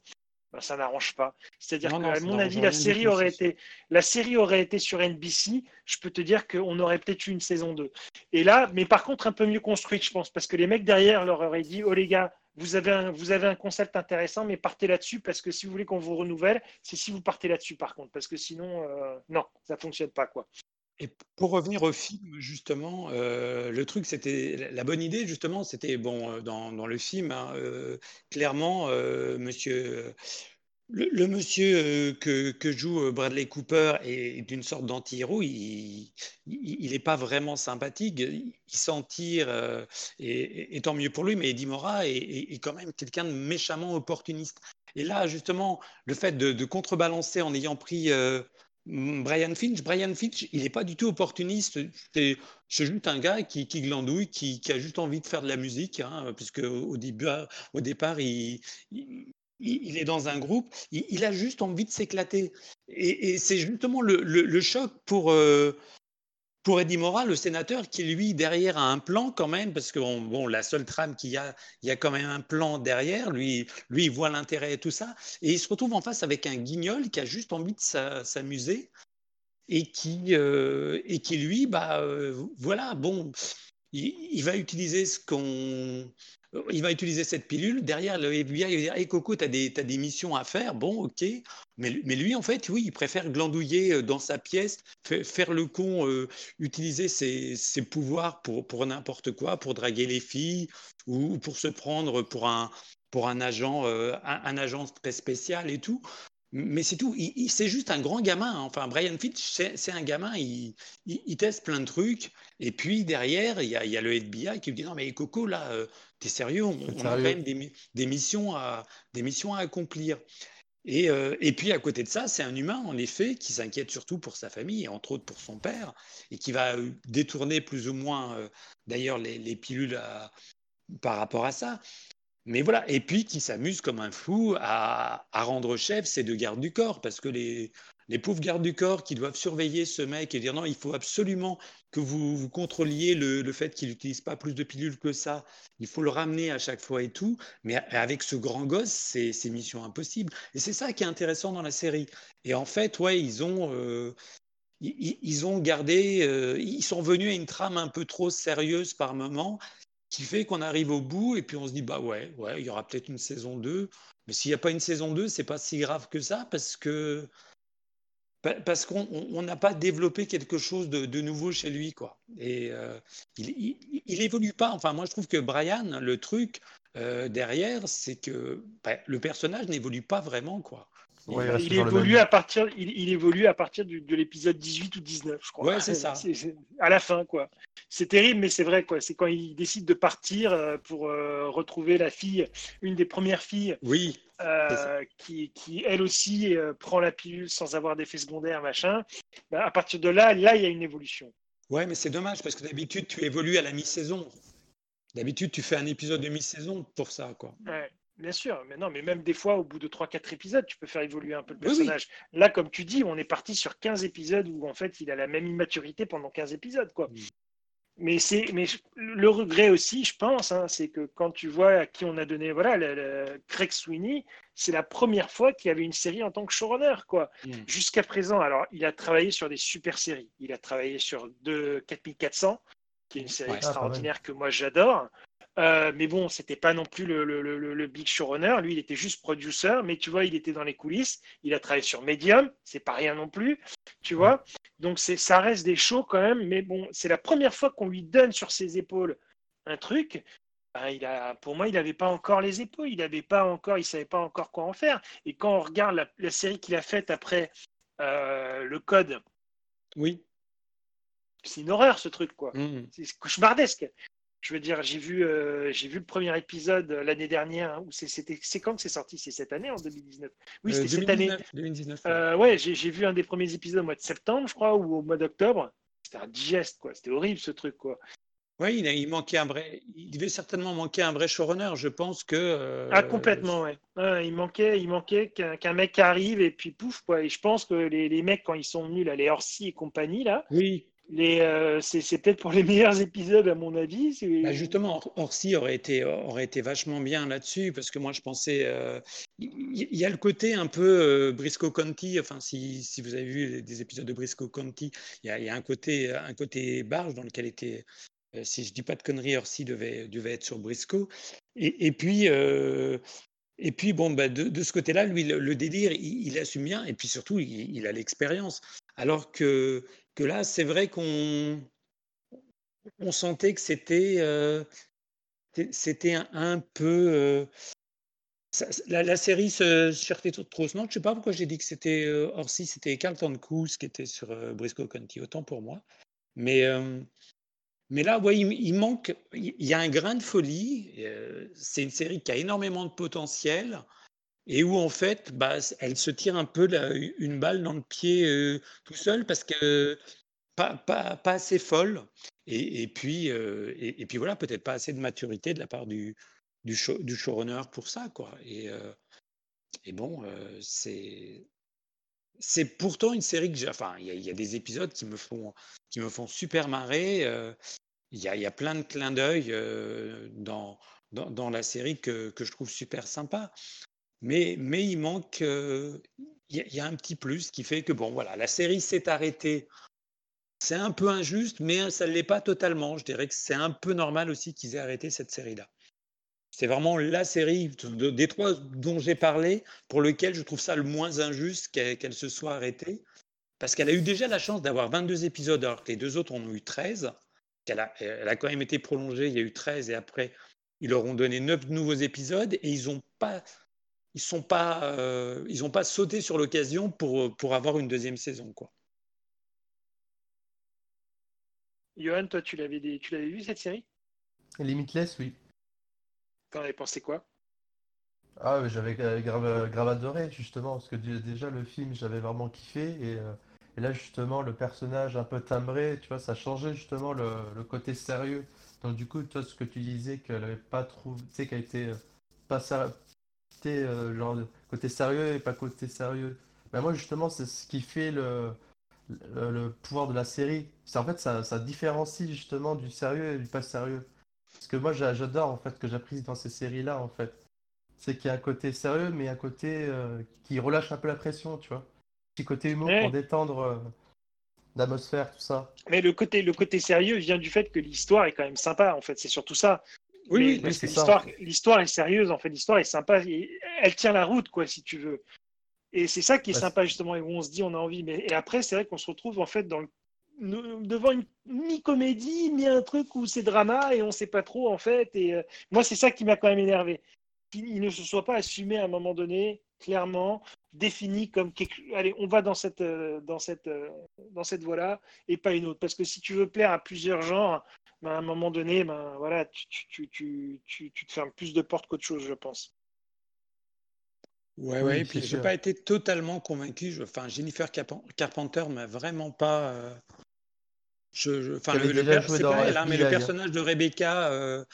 bah, ça n'arrange pas. C'est-à-dire qu'à mon avis, la série, aurait été, la série aurait été sur NBC. Je peux te dire qu'on aurait peut-être eu une saison 2. Et là, mais par contre, un peu mieux construite, je pense, parce que les mecs derrière leur auraient dit Oh les gars, vous avez un, vous avez un concept intéressant, mais partez là-dessus, parce que si vous voulez qu'on vous renouvelle, c'est si vous partez là-dessus, par contre, parce que sinon, euh, non, ça ne fonctionne pas. quoi. Et pour revenir au film, justement, euh, le truc, c'était la bonne idée, justement, c'était bon euh, dans, dans le film, hein, euh, clairement, monsieur, le, monsieur que, que, joue Bradley Cooper est d'une sorte d'anti-héros. Il n'est pas vraiment sympathique. Il s'en tire, et, tant mieux pour lui. Mais Eddie Mora est, est quand même quelqu'un de méchamment opportuniste. Et là, justement, le fait de, contrebalancer en ayant pris Brian Finch, Brian Finch, il n'est pas du tout opportuniste. C'est juste un gars qui, glandouille, qui, a juste envie de faire de la musique, hein, puisque au, début, au départ, il, est dans un groupe, il, a juste envie de s'éclater. Et, c'est justement le, choc pour, euh, pour Eddie Mora, le sénateur, qui lui, derrière, a un plan quand même, parce que bon, la seule trame qu'il y a, il y a quand même un plan derrière, lui, lui il voit l'intérêt et tout ça, et il se retrouve en face avec un guignol qui a juste envie de s'amuser, et qui, euh, et qui lui, bah, euh, voilà, bon, il, va utiliser ce qu'on il va utiliser cette pilule. Derrière, le FBI il va dire Hey Coco, tu as, des missions à faire. Bon, ok. Mais, mais, lui, en fait, oui, il préfère glandouiller euh, dans sa pièce, faire le con, euh, utiliser ses, ses, pouvoirs pour, pour n'importe quoi, pour draguer les filles ou pour se prendre pour un, pour un agent, euh, un, agent très spécial et tout. Mais c'est tout. Il, c'est juste un grand gamin. Enfin, Brian Fitch, c'est un gamin. Il, il, teste plein de trucs. Et puis derrière, il y a, il y a le FBI qui lui dit Non, mais Coco, là, t'es sérieux on, a quand même des, des, missions à, des missions à accomplir. Et, euh, et, puis à côté de ça, c'est un humain, en effet, qui s'inquiète surtout pour sa famille, et entre autres pour son père, et qui va euh, détourner plus ou moins, euh, d'ailleurs, les, les, pilules par rapport à ça. Mais voilà, et puis qui s'amuse comme un fou à, à, rendre chef ces deux gardes du corps, parce que les, les pauvres gardes du corps qui doivent surveiller ce mec et dire non, il faut absolument que vous, vous contrôliez le, fait qu'il n'utilise pas plus de pilules que ça. Il faut le ramener à chaque fois et tout. Mais avec ce grand gosse, c'est, mission impossible. Et c'est ça qui est intéressant dans la série. Et en fait, ouais, ils ont, euh, ils, ont gardé, euh, ils sont venus à une trame un peu trop sérieuse par moment, qui fait qu'on arrive au bout et puis on se dit bah ouais, ouais, il y aura peut-être une saison 2. Mais s'il n'y a pas une saison 2, c'est pas si grave que ça parce que parce qu'on n'a pas développé quelque chose de, nouveau chez lui, quoi. Et euh, il, il, évolue pas. Enfin, moi, je trouve que Brian, le truc euh, derrière, c'est que ben, le personnage n'évolue pas vraiment, quoi. Il, évolue à partir, il, évolue à partir de l'épisode 18 ou 19, je crois. Ouais, c'est ça. à la fin, quoi. C'est terrible, mais c'est vrai, quoi. C'est quand il décide de partir euh, pour retrouver la fille, une des premières filles. Oui. Euh, qui, qui, elle aussi euh, prend la pilule sans avoir d'effet secondaire, machin. Bah, à partir de là, là, il y a une évolution. Ouais, mais c'est dommage parce que d'habitude, tu évolues à la mi-saison. D'habitude, tu fais un épisode de mi-saison pour ça, quoi. Ouais, bien sûr, mais non, mais même des fois, au bout de 3-4 épisodes, tu peux faire évoluer un peu le personnage. Là, comme tu dis, on est parti sur 15 épisodes où en fait, il a la même immaturité pendant 15 épisodes, quoi. Mm. Mais, c'est, mais le regret aussi, je pense, hein, c'est que quand tu vois à qui on a donné, voilà, le, Craig Sweeney, c'est la première fois qu'il y avait une série en tant que showrunner, quoi. Hmm. Jusqu'à présent, alors, il a travaillé sur des super séries. Il a travaillé sur 4400, qui est une série extraordinaire que moi j'adore. Euh, mais bon, c'était pas non plus le, le, le, big showrunner. Lui, il était juste producer, mais tu vois, il était dans les coulisses. Il a travaillé sur Medium, c'est pas rien non plus, tu vois. Donc ça reste des shows quand même, mais bon, c'est la première fois qu'on lui donne sur ses épaules un truc. Ben, il a, pour moi, il n'avait pas encore les épaules, il n'avait pas encore, il savait pas encore quoi en faire. Et quand on regarde la, série qu'il a faite après euh, le Code, oui, c'est une horreur ce truc quoi. Mmh. C'est cauchemardesque. Je veux dire, j'ai vu, euh, j'ai vu le premier épisode l'année dernière. Hein, c'était, c'est quand que c'est sorti? C'est cette année, en 2019 Oui, c'était cette année. 2019. Euh, ouais, j'ai, vu un des premiers épisodes au mois de septembre, je crois, ou au mois d'octobre. C'était un digeste, quoi. C'était horrible ce truc, quoi. Oui, il, il, manquait un vrai. Il devait certainement manquer un vrai showrunner. Je pense que. Euh, ah, complètement, ouais. il manquait, il manquait qu'un, mec arrive et puis pouf, quoi. Et je pense que les, les mecs, quand ils sont venus, là, les Orsi et compagnie, là. Oui. Euh, c'est peut-être pour les meilleurs épisodes, à mon avis. Bah justement, Orsi aurait été, vachement bien là-dessus, parce que moi, je pensais. Euh, il y, a le côté un peu euh, Briscoe Conti, enfin, si, vous avez vu des épisodes de Briscoe Conti, il y, a, un côté, un côté barge dans lequel était. si je dis pas de conneries, Orsi devait, être sur Briscoe. Et, puis. et puis, bon, bah, de, ce côté-là, lui, le, délire, il, assume bien, et puis surtout, il, il a l'expérience. Alors que que là, c'est vrai qu'on on sentait que c'était euh, c'était un, peu. Euh, la, série se cherchait trop. Non, je ne sais pas pourquoi j'ai dit que c'était euh, Orsi, c'était Carlton Cous qui était sur Briscoe County, autant pour moi. Mais, mais là, ouais, il, manque. Il y a un grain de folie. c'est une série qui a énormément de potentiel et où en fait, bah, elle se tire un peu une balle dans le pied euh, tout seul parce que pas, pas, pas assez folle. Et, et puis, euh, et, puis voilà, peut-être pas assez de maturité de la part du, du, show, du showrunner pour ça. Quoi. Et, euh, et bon, c'est. C'est pourtant une série que j'ai. Enfin, il y, a des épisodes qui me font, qui me font super marrer. Il y, a, y, a, plein de clins d'œil dans, dans, dans, la série que, que, je trouve super sympa. Mais, il manque, il y, a un petit plus qui fait que, bon, voilà, la série s'est arrêtée. C'est un peu injuste, mais ça ne l'est pas totalement. Je dirais que c'est un peu normal aussi qu'ils aient arrêté cette série-là. C'est vraiment la série des trois dont j'ai parlé pour lequel je trouve ça le moins injuste qu'elle se soit arrêtée. Parce qu'elle a eu déjà la chance d'avoir 22 épisodes, alors que les deux autres en ont eu 13. Elle a, elle a quand même été prolongée, il y a eu 13, et après, ils leur ont donné 9 nouveaux épisodes, et ils n'ont pas ils sont pas, euh, ils ont pas sauté sur l'occasion pour, pour avoir une deuxième saison, quoi. Johan, toi, tu l'avais, tu l'avais vu cette série? Limitless, oui. T'en avais pensé quoi? Ah, j'avais grave, grave, adoré, justement, parce que déjà, le film, j'avais vraiment kiffé, et, euh, et, là, justement, le personnage un peu timbré, tu vois, ça changeait justement le, le côté sérieux. Donc, du coup, toi, ce que tu disais, qu'elle n'avait pas trouvé, tu sais, qu'elle était pas, euh, genre côté sérieux et pas côté sérieux. Ben moi justement c'est ce qui fait le, le, pouvoir de la série. C'est en fait ça, ça, différencie justement du sérieux et du pas sérieux. Ce que moi j'adore en fait que j'apprécie dans ces séries là en fait, c'est qu'il y a un côté sérieux mais un côté euh, qui relâche un peu la pression, tu vois. Petit côté humour pour détendre euh, l'atmosphère, tout ça. Mais le côté, le côté sérieux vient du fait que l'histoire est quand même sympa en fait, c'est surtout ça. Oui, l'histoire, l'histoire est sérieuse, en fait, l'histoire est sympa, elle tient la route, quoi, si tu veux. Et c'est ça qui est Ouais, sympa justement, et où on se dit on a envie. Mais et après, c'est vrai qu'on se retrouve en fait dans le- ne- devant une mi-comédie, mi un truc où c'est drama et on sait pas trop en fait. Et euh, moi, c'est ça qui m'a quand même énervé. Qu'il il ne se soit pas assumé à un moment donné, clairement défini comme quelque... allez, on va dans cette euh, dans cette euh, dans cette voie-là et pas une autre. Parce que si tu veux plaire à plusieurs genres, ben, à un moment donné, ben voilà, tu, tu, tu, tu, tu- tu te fermes plus de portes qu'autre chose, je pense. Ouais, Oui, ouais, et puis j'ai sûr. pas été totalement convaincu. Je- Enfin, Jennifer Carpen- Carpenter m'a vraiment pas. euh, Je, je- enfin, le, per- pas elle, hein, mais le FBI, personnage de Rebecca euh,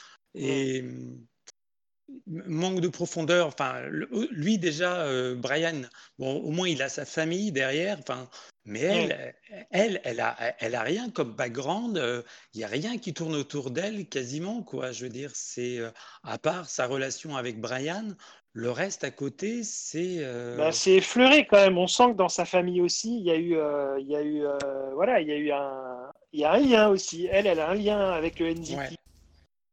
manque de profondeur. Enfin, lui déjà, euh, Brian, bon, au moins il a sa famille derrière. Enfin, mais elle, elle, elle a, elle a rien comme background. euh, Il y a rien qui tourne autour d'elle quasiment, quoi. Je veux dire, c'est euh, à part sa relation avec Brian, le reste à côté, c'est. euh, Ben, c'est effleuré quand même. On sent que dans sa famille aussi, il y a eu, euh, il y a eu, euh, voilà, il y a eu un, il y a un lien aussi. Elle, elle a un lien avec le NZT. Ouais.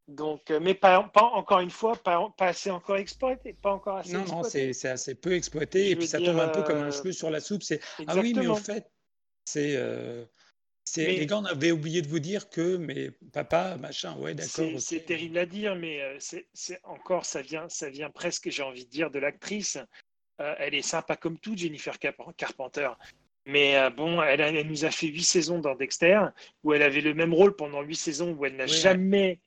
Donc, euh, mais pas, pas encore une fois, pas, pas assez encore exploité, pas encore assez Non, non, exploité. c'est c'est assez peu exploité Je et puis ça dire, tombe un peu comme un euh, cheveu sur la soupe. C'est ah oui, mais au fait, c'est euh, les gars, on avait oublié de vous dire que mais papa, machin, ouais, d'accord. C'est terrible à dire, mais euh, c'est c'est encore, ça vient, ça vient presque, j'ai envie de dire, de l'actrice. Euh, elle est sympa comme tout, Jennifer Carp- Carpenter. Mais euh, bon, elle, elle nous a fait huit saisons dans Dexter, où elle avait le même rôle pendant huit saisons, où elle n'a jamais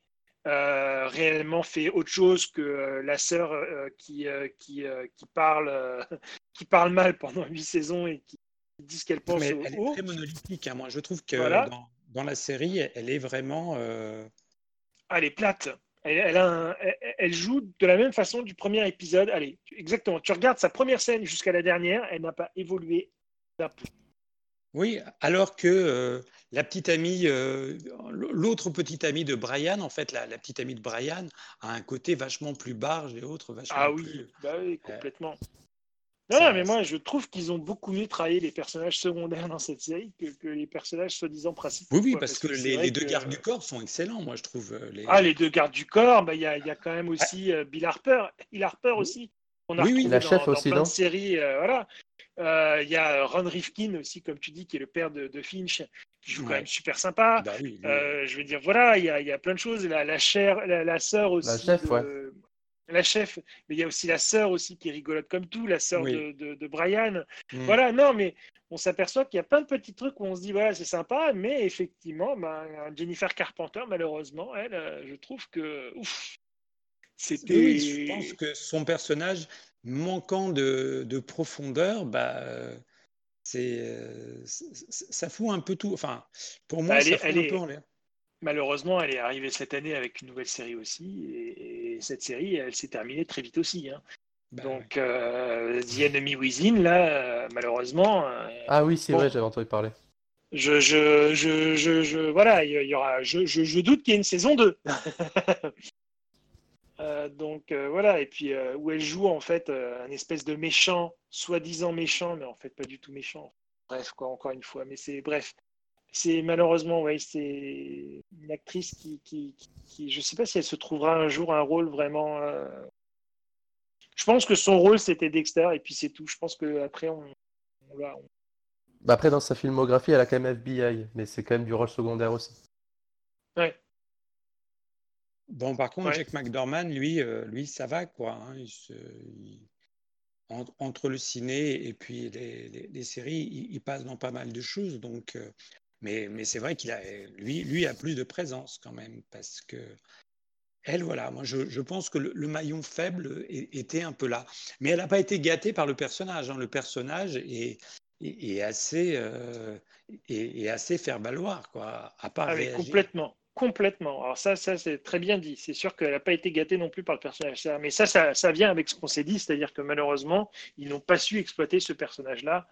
euh, réellement fait autre chose que euh, la sœur euh, qui, qui, qui, parle, qui parle mal pendant huit saisons et qui dit ce qu'elle pense Mais au elle est très monolithique. hein. Moi, je trouve que Voilà. dans, dans la série, elle est vraiment. elle est plate. Elle, elle a un- elle, elle joue de la même façon du premier épisode. Allez, exactement. Tu regardes sa première scène jusqu'à la dernière, elle n'a pas évolué d'un peu. Oui, alors que la petite amie, euh, l'autre petite amie de Brian, en fait, la, la petite amie de Brian, a un côté vachement plus barge et autres vachement Ah plus. oui, bah oui, complètement. ça- non, non, mais moi, je trouve qu'ils ont beaucoup mieux travaillé les personnages secondaires dans cette série que, que les personnages soi-disant principaux. Oui, oui, quoi, parce, que, les, deux que- gardes du corps sont excellents, moi, je trouve. euh, Les... Ah, les deux gardes du corps, bah, il y, a, y a quand même aussi euh, Bill Harper. Bill Harper aussi. On a Oui, oui, la dans, chef dans aussi, plein non? de séries. euh, voilà. Euh, Il y a Ron Rifkin aussi, comme tu dis, qui est le père de, de Finch, qui joue quand même super sympa. Bah oui, Euh, je veux dire, voilà, il y a, il y a plein de choses. La, la, chair, la, la sœur aussi. La chef, de- ouais. La chef, mais il y a aussi la sœur aussi qui est rigolote comme tout, la sœur Oui. de, de, de Brian. Mm. Voilà, non, mais on s'aperçoit qu'il y a plein de petits trucs où on se dit, voilà, c'est sympa, mais effectivement, ben, Jennifer Carpenter, malheureusement, elle, euh, je trouve que, ouf, c'était. Oui, je pense que son personnage, manquant de, de profondeur, bah, euh, c'est, euh, ça fout un peu tout. Enfin, pour moi, Elle ça est- fout elle un est- peu en l'air. Malheureusement, elle est arrivée cette année avec une nouvelle série aussi, et, et cette série, elle s'est terminée très vite aussi. hein. Bah, Donc, euh, The Enemy Within, là, euh, malheureusement, Ah oui, c'est Bon. vrai, j'avais entendu parler. je, je, je, je, je- voilà, il y aura, je, je, je doute qu'il y ait une saison 2. Euh, donc euh, voilà, et puis euh, où elle joue en fait un espèce de méchant, soi-disant méchant, mais en fait pas du tout méchant. Bref, quoi, encore une fois, mais c'est bref. C'est malheureusement, ouais, c'est une actrice qui, qui, qui, qui- je sais pas si elle se trouvera un jour un rôle vraiment. euh, Je pense que son rôle c'était Dexter et puis c'est tout. Je pense que après on, on l'a- on- Bah après, dans sa filmographie, elle a quand même FBI, mais c'est quand même du rôle secondaire aussi. Bon, par contre, Ouais. Jack McDorman, lui, euh, lui, ça va, quoi. hein, il se- il- en- entre le ciné et puis les, les- les séries, il, il passe dans pas mal de choses. Donc, euh, mais mais c'est vrai qu'il a, lui, lui a plus de présence quand même, parce que elle, voilà, moi, je, je pense que le, le maillon faible était un peu là. Mais elle n'a pas été gâtée par le personnage. hein. Le personnage est, est, est assez, euh, est, assez faire valoir, quoi. À part Ah, réagir. complètement, complètement. Alors ça, ça c'est très bien dit. C'est sûr qu'elle n'a pas été gâtée non plus par le personnage. Mais ça, ça, ça vient avec ce qu'on s'est dit, c'est-à-dire que malheureusement, ils n'ont pas su exploiter ce personnage-là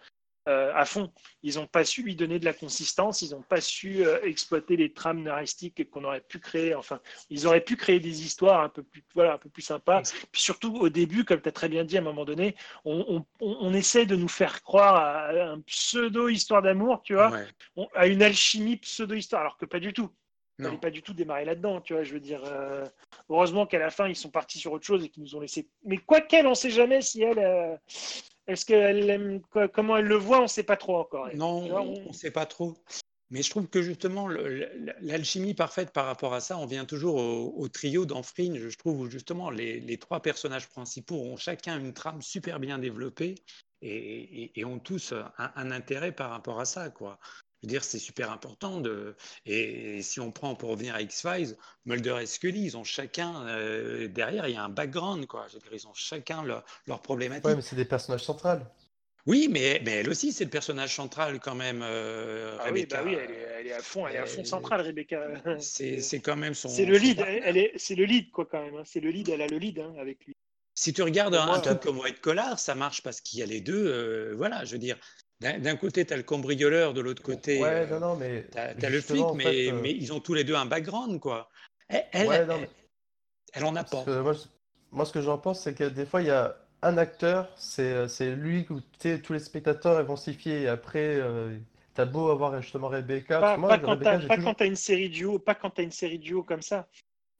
euh, à fond. Ils n'ont pas su lui donner de la consistance. Ils n'ont pas su euh, exploiter les trames narratiques qu'on aurait pu créer. Enfin, ils auraient pu créer des histoires un peu plus, voilà, un peu plus sympas. Puis surtout au début, comme tu as très bien dit à un moment donné, on, on, on essaie de nous faire croire à un pseudo histoire d'amour, tu vois Ouais. on- à une alchimie pseudo-histoire, alors que pas du tout. Il fallait pas du tout démarrer là-dedans, tu vois. Je veux dire, euh, heureusement qu'à la fin, ils sont partis sur autre chose et qu'ils nous ont laissé. Mais quoi qu'elle, on sait jamais si elle, euh, Est-ce qu'elle aime comment elle le voit On ne sait pas trop encore. elle. Non, vois, on ne sait pas trop. Mais je trouve que justement, l'alchimie parfaite par rapport à ça, on vient toujours au, au trio dans Fringe, je trouve, où justement les, les trois personnages principaux ont chacun une trame super bien développée et, et- et ont tous un, un intérêt par rapport à ça, quoi. Je veux dire, c'est super important de. Et, si on prend pour revenir à X-Files, Mulder et Scully, ils ont chacun euh, derrière, il y a un background, quoi. Je veux dire, ils ont chacun leur, leur problématique. Ouais, mais c'est des personnages centrales. Oui, mais, mais elle aussi, c'est le personnage central quand même, euh, Ah oui, Rebecca. bah oui, elle est, elle est à fond, elle est à fond centrale, Rebecca. C'est c'est quand même son. C'est le lead, elle, elle est, c'est le lead quoi quand même. hein. C'est le lead, elle a le lead hein, avec lui. Si tu regardes un, moi, un truc euh, comme White Collar, ça marche parce qu'il y a les deux. euh, voilà, je veux dire, d'un côté, tu as le cambrioleur, de l'autre côté, Ouais, euh, non, non, mais tu as, le flic, mais, fait, euh, mais ils ont tous les deux un background, quoi. Elle, elle, Ouais, non, elle- mais- elle en a Parce pas. que moi, je- moi, ce que j'en pense, c'est que des fois, il y a un acteur, c'est c'est lui où tous les spectateurs vont s'y fier. Et après, euh, t'as beau avoir justement Rebecca. Pas, moi, pas quand Rebecca, t'as j'ai pas toujours. quand t'as une série duo, pas quand t'as une série duo comme ça.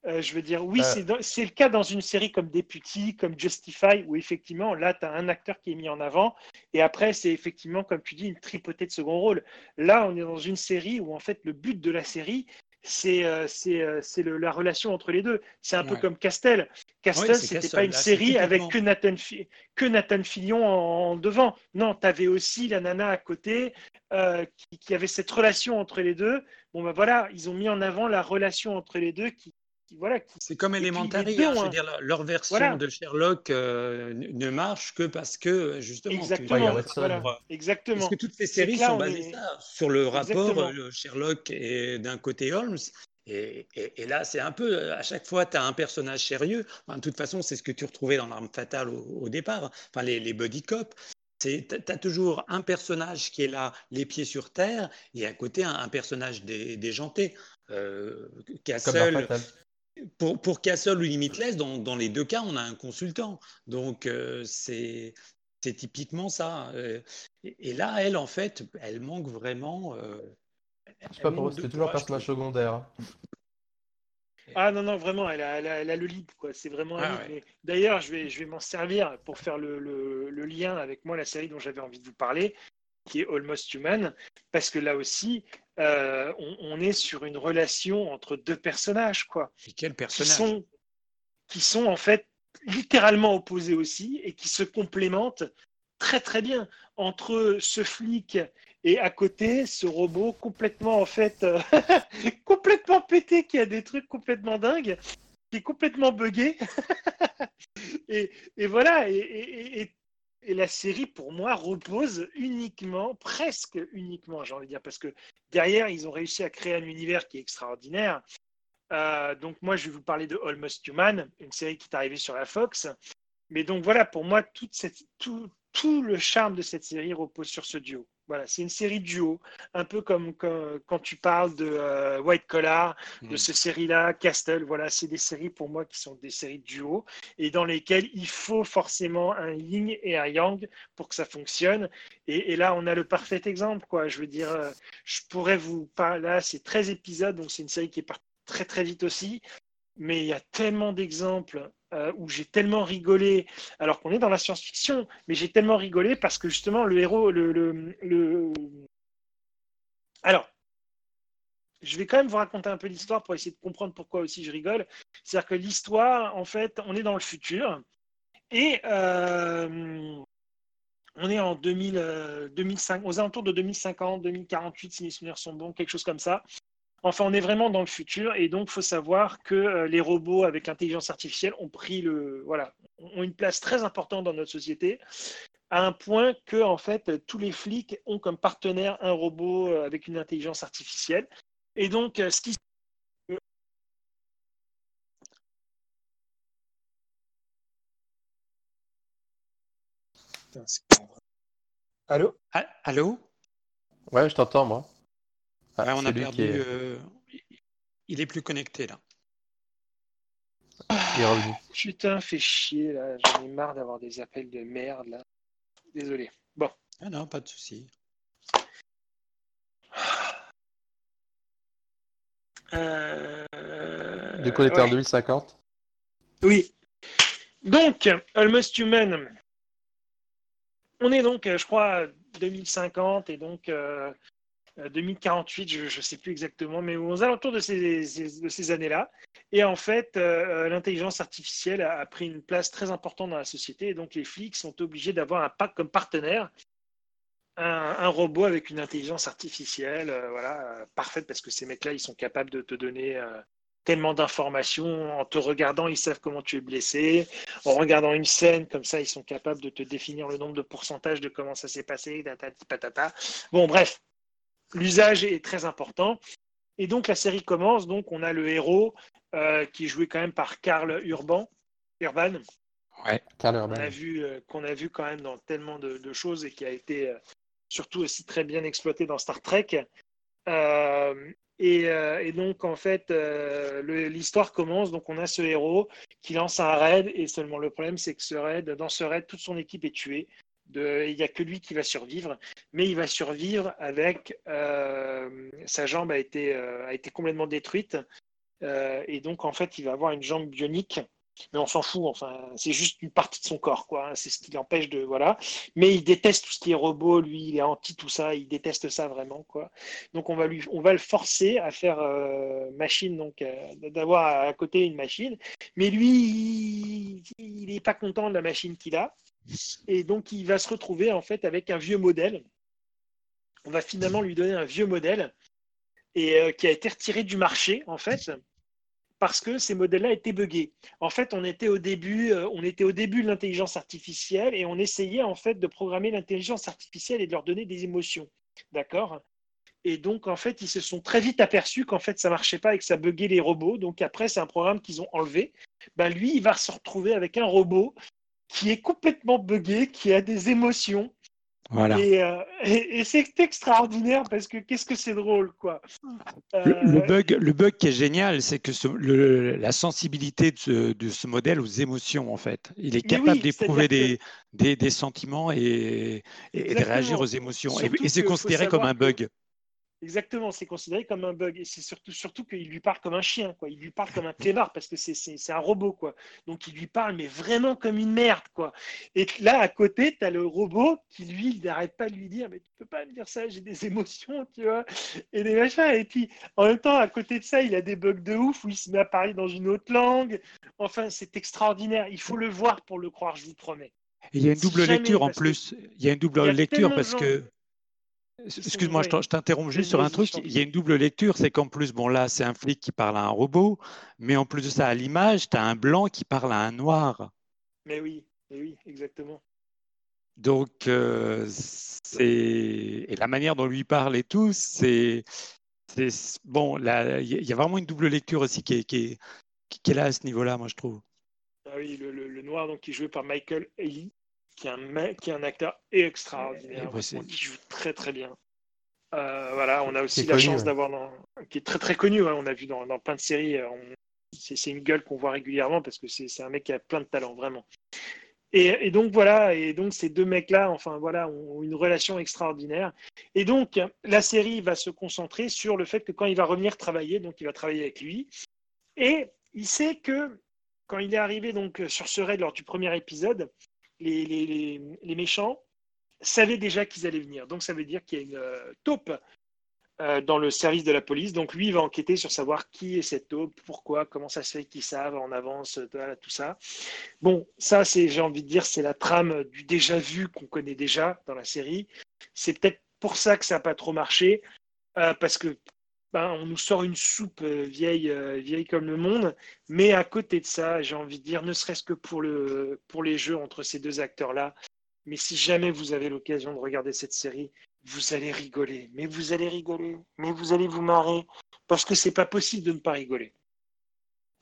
Euh, je veux dire, oui, Euh. c'est le cas dans une série comme Deputy, comme Justify, où effectivement, là, tu as un acteur qui est mis en avant, et après, c'est effectivement, comme tu dis, une tripotée de second rôle. Là, on est dans une série où, en fait, le but de la série, c'est euh, la relation entre les deux. C'est un peu comme Castel. Castel, c'est c'était pas une là, série avec que Nathan, que Nathan Fillion en, en devant. Non, tu avais aussi la nana à côté euh, qui, qui avait cette relation entre les deux. Bon, ben voilà, ils ont mis en avant la relation entre les deux qui- voilà, qui- C'est comme Elementary, hein, je ont veux un- dire, leur- version Voilà. de Sherlock euh, ne marche que parce que, justement, tu- Exactement. Ouais, il y a Watson. voilà, Parce exactement. que toutes ces séries là, sont on basées est- ça, sur le rapport euh, Sherlock et d'un côté Holmes. Et, et- et là, c'est un peu, euh, à chaque fois, tu as un personnage sérieux. Enfin, de toute façon, c'est ce que tu retrouvais dans L'Arme Fatale au, au départ. Enfin, les, les buddy cops. Tu as toujours un personnage qui est là, les pieds sur terre, et à côté, un, un personnage dé- déjanté. Euh, Comme Castle, dans Fatal. Pour, pour Castle ou Limitless, dans, dans les deux cas, on a un consultant. Donc, euh, c'est typiquement ça. Euh, Et, et là, elle, en fait, elle manque vraiment. euh, Je sais pas pour c'était toujours personnage secondaire. hein. Ah non, non, vraiment, elle a, elle a- elle a le lead, quoi. C'est vraiment Ah ouais. D'ailleurs, je vais, je vais m'en servir pour faire le, le- le lien avec moi, la série dont j'avais envie de vous parler, qui est Almost Human, parce que là aussi, euh, on, on est sur une relation entre deux personnages, quoi, Et quel qui personnage? sont, qui sont en fait littéralement opposés aussi et qui se complémentent très très bien. Entre ce flic et à côté ce robot complètement en fait euh, complètement pété qui a des trucs complètement dingues qui est complètement buggé. Et, et voilà et, et- et- et la série pour moi repose uniquement presque uniquement j'ai envie de dire parce que derrière ils ont réussi à créer un univers qui est extraordinaire euh, donc moi, je vais vous parler de Almost Human, une série qui est arrivée sur la Fox. Mais donc voilà, pour moi, tout le charme de cette série repose sur ce duo. Voilà, c'est une série duo, un peu comme, comme- quand tu parles de euh, White Collar, de Mm. cette série-là, Castle. Voilà, c'est des séries pour moi qui sont des séries duo et dans lesquelles il faut forcément un yin et un yang pour que ça fonctionne. Et, et là, on a le parfait exemple, quoi. Je veux dire, euh, je pourrais vous parler. Là, c'est 13 épisodes, donc c'est une série qui est partie très très vite aussi. Mais il y a tellement d'exemples euh, où j'ai tellement rigolé, alors qu'on est dans la science-fiction, mais j'ai tellement rigolé parce que justement le héros, le, le, Alors, je vais quand même vous raconter un peu l'histoire pour essayer de comprendre pourquoi aussi je rigole. C'est-à-dire que l'histoire, en fait, on est dans le futur et euh, on est en 2000, euh, 2005, aux alentours de 2050, 2048, si mes souvenirs sont bons, quelque chose comme ça. Enfin, on est vraiment dans le futur et donc il faut savoir que euh, les robots avec l'intelligence artificielle ont pris le, voilà, ont une place très importante dans notre société, à un point que en fait tous les flics ont comme partenaire un robot euh, avec une intelligence artificielle. Et donc, euh, ce qui Allô? Ah, Allô? Ouais, je t'entends, moi. Ah, Ouais, On a perdu. est, euh, Il est plus connecté là. qui est revenu. Putain, fait chier là, j'en ai marre d'avoir des appels de merde là. Désolé. Bon. Ah non, pas de souci. Euh, Du coup, on était en ouais. 2050. Oui. Donc, Almost Human. on est donc, je crois, 2050 et donc 2048, je ne sais plus exactement, mais aux alentours de ces, de ces années-là. Et en fait, l'intelligence artificielle a, pris une place très importante dans la société. Et donc, les flics sont obligés d'avoir un pack comme partenaire un, robot avec une intelligence artificielle, voilà, parfaite, parce que ces mecs-là, ils sont capables de te donner tellement d'informations. En te regardant, ils savent comment tu es blessé. En regardant une scène comme ça, ils sont capables de te définir le nombre de pourcentages de comment ça s'est passé. Patata. Bon, bref, l'usage est très important. Et donc la série commence. Donc on a le héros euh, qui est joué quand même par Karl Urban. Urban. Ouais, Karl Urban. Qu'on a vu, euh, qu'on a vu quand même dans tellement de, choses et qui a été euh, surtout aussi très bien exploité dans Star Trek. Et, donc, en fait, l'histoire commence. Donc, on a ce héros qui lance un raid. Et seulement le problème, c'est que ce raid, dans ce raid, toute son équipe est tuée. Il n'y a que lui qui va survivre. Mais il va survivre avec. sa jambe a été, a été complètement détruite. et donc, en fait, il va avoir une jambe bionique mais on s'en fout. Enfin, c'est juste une partie de son corps, quoi. C'est ce qui l'empêche de voilà. Mais il déteste tout ce qui est robot. Lui, il est anti tout ça. Il déteste ça vraiment, quoi. Donc on va lui, on va le forcer à faire euh, machine, donc euh, d'avoir à côté une machine. Mais lui, il n'est pas content de la machine qu'il a, et donc il va se retrouver en fait avec un vieux modèle. On va finalement lui donner un vieux modèle euh, qui a été retiré du marché en fait parce que ces modèles-là étaient buggés. En fait, on était au début, euh, on était au début de l'intelligence artificielle et on essayait en fait de programmer l'intelligence artificielle et de leur donner des émotions. D'accord? Et donc, en fait, ils se sont très vite aperçus qu'en fait, ça marchait pas et que ça buguait les robots. Donc après, c'est un programme qu'ils ont enlevé. Ben, lui, il va se retrouver avec un robot qui est complètement buggé, qui a des émotions euh, et, c'est extraordinaire parce que qu'est-ce que c'est drôle, quoi. Le, euh, bug, le bug qui est génial, c'est que la sensibilité de ce, modèle aux émotions, en fait, il est capable d'éprouver des, des, sentiments et, de réagir aux émotions. et, c'est considéré comme un bug. Exactement, c'est considéré comme un bug. Et c'est surtout, surtout qu'il lui parle comme un chien, quoi. Il lui parle comme un clébard parce que c'est un robot, quoi. Donc il lui parle, mais vraiment comme une merde, quoi. Et là, à côté, tu as le robot qui, lui, il n'arrête pas de lui dire, mais tu peux pas me dire ça, j'ai des émotions, tu vois. Et des machins. Et puis, en même temps, à côté de ça, il a des bugs de ouf où il se met à parler dans une autre langue. Enfin, c'est extraordinaire. Il faut le voir pour le croire, je vous promets. il y a une double lecture en plus. Il y a une double lecture parce que Excuse-moi, je t'interromps juste sur un truc. Il y a une double lecture, c'est qu'en plus, bon là, c'est un flic qui parle à un robot, mais en plus de ça, à l'image, tu as un blanc qui parle à un noir. Mais oui, mais oui, exactement. Donc, euh, c'est et la manière dont lui parle et tout, c'est bon. Là, il y a vraiment une double lecture aussi qui est, qui est, là à ce niveau-là, moi je trouve. Ah oui, le, noir donc qui est joué par Michael Ealy, qui est un, qui est un acteur extraordinaire, qui joue très très bien. Euh, voilà, on a aussi la chance d'avoir, qui est très très connu. on a vu dans, dans plein de séries. Euh, c'est une gueule qu'on voit régulièrement parce que c'est un mec qui a plein de talent, vraiment. Et, donc voilà, et donc ces deux mecs-là, enfin voilà, ont une relation extraordinaire. Et donc la série va se concentrer sur le fait que quand il va revenir travailler, donc il va travailler avec lui, et il sait que quand il est arrivé donc sur ce raid lors du premier épisode, les, méchants savaient déjà qu'ils allaient venir. Donc ça veut dire qu'il y a une euh, taupe euh, dans le service de la police. Donc lui, il va enquêter sur savoir qui est cette taupe, pourquoi, comment ça se fait qu'ils savent en avance, tout ça. Bon, ça, c'est, j'ai envie de dire, c'est la trame du déjà vu qu'on connaît déjà dans la série. C'est peut-être pour ça que ça n'a pas trop marché, euh, parce que ben, on nous sort une soupe euh, vieille, euh, vieille comme le monde. Mais à côté de ça, j'ai envie de dire, ne serait-ce que pour, le, pour les jeux entre ces deux acteurs-là, mais si jamais vous avez l'occasion de regarder cette série, vous allez rigoler. Mais vous allez rigoler. Mais vous allez vous marrer. Parce que c'est pas possible de ne pas rigoler.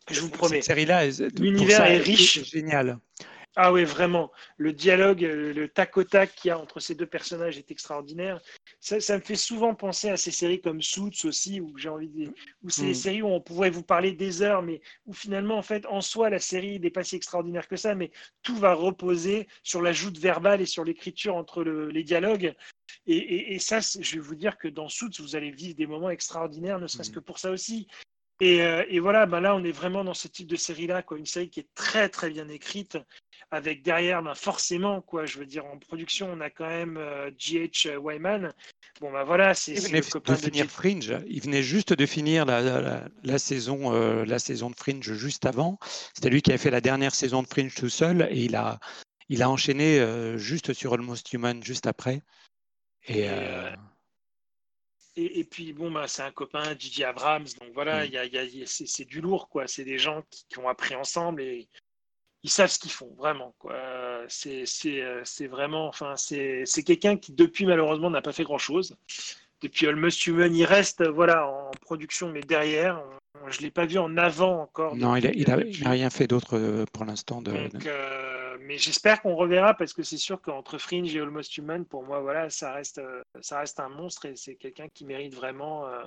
Je vous promets. Cette série-là, l'univers est riche. génial. Ah oui, vraiment. Le dialogue, euh, le tac au tac qu'il y a entre ces deux personnages est extraordinaire. Ça, me fait souvent penser à ces séries comme Suits aussi, où j'ai envie de... où c'est des mm. séries où on pourrait vous parler des heures, mais où finalement, en fait, en soi, la série n'est pas si extraordinaire que ça, mais tout va reposer sur l'ajout verbal et sur l'écriture entre les dialogues. Et, ça, je vais vous dire que dans Suits, vous allez vivre des moments extraordinaires, ne serait-ce mm. que pour ça aussi. Et, euh, et voilà, ben là, on est vraiment dans ce type de série-là, quoi. Une série qui est très, très bien écrite, avec derrière, ben forcément, quoi. Je veux dire, en production, on a quand même G.H. Wyman. Bon, ben voilà, c'est le copain de finir Fringe. Il venait juste de finir la, la- la saison, euh, la saison de Fringe juste avant. C'était lui qui avait fait la dernière saison de Fringe tout seul et il a, il a enchaîné euh, juste sur Almost Human juste après. Et, Et, euh, euh, puis, bon, bah, c'est un copain, Gigi Abrams. Donc voilà, Mm. y a, il y a- il y a- c'est du lourd, quoi. C'est des gens qui, qui ont appris ensemble et ils savent ce qu'ils font, vraiment, quoi. C'est c'est, euh, c'est vraiment, enfin, c'est c'est quelqu'un qui, depuis, malheureusement, n'a pas fait grand-chose. Depuis Almost Human, il reste, voilà, en production, mais derrière, on- je ne l'ai pas vu en avant encore. non, il n'a depuis- il rien fait d'autre euh, pour l'instant. De, Donc, euh, mais j'espère qu'on reverra parce que c'est sûr qu'entre Fringe et Almost Human, pour moi, voilà, ça reste, euh, ça reste un monstre et c'est quelqu'un qui mérite vraiment, euh,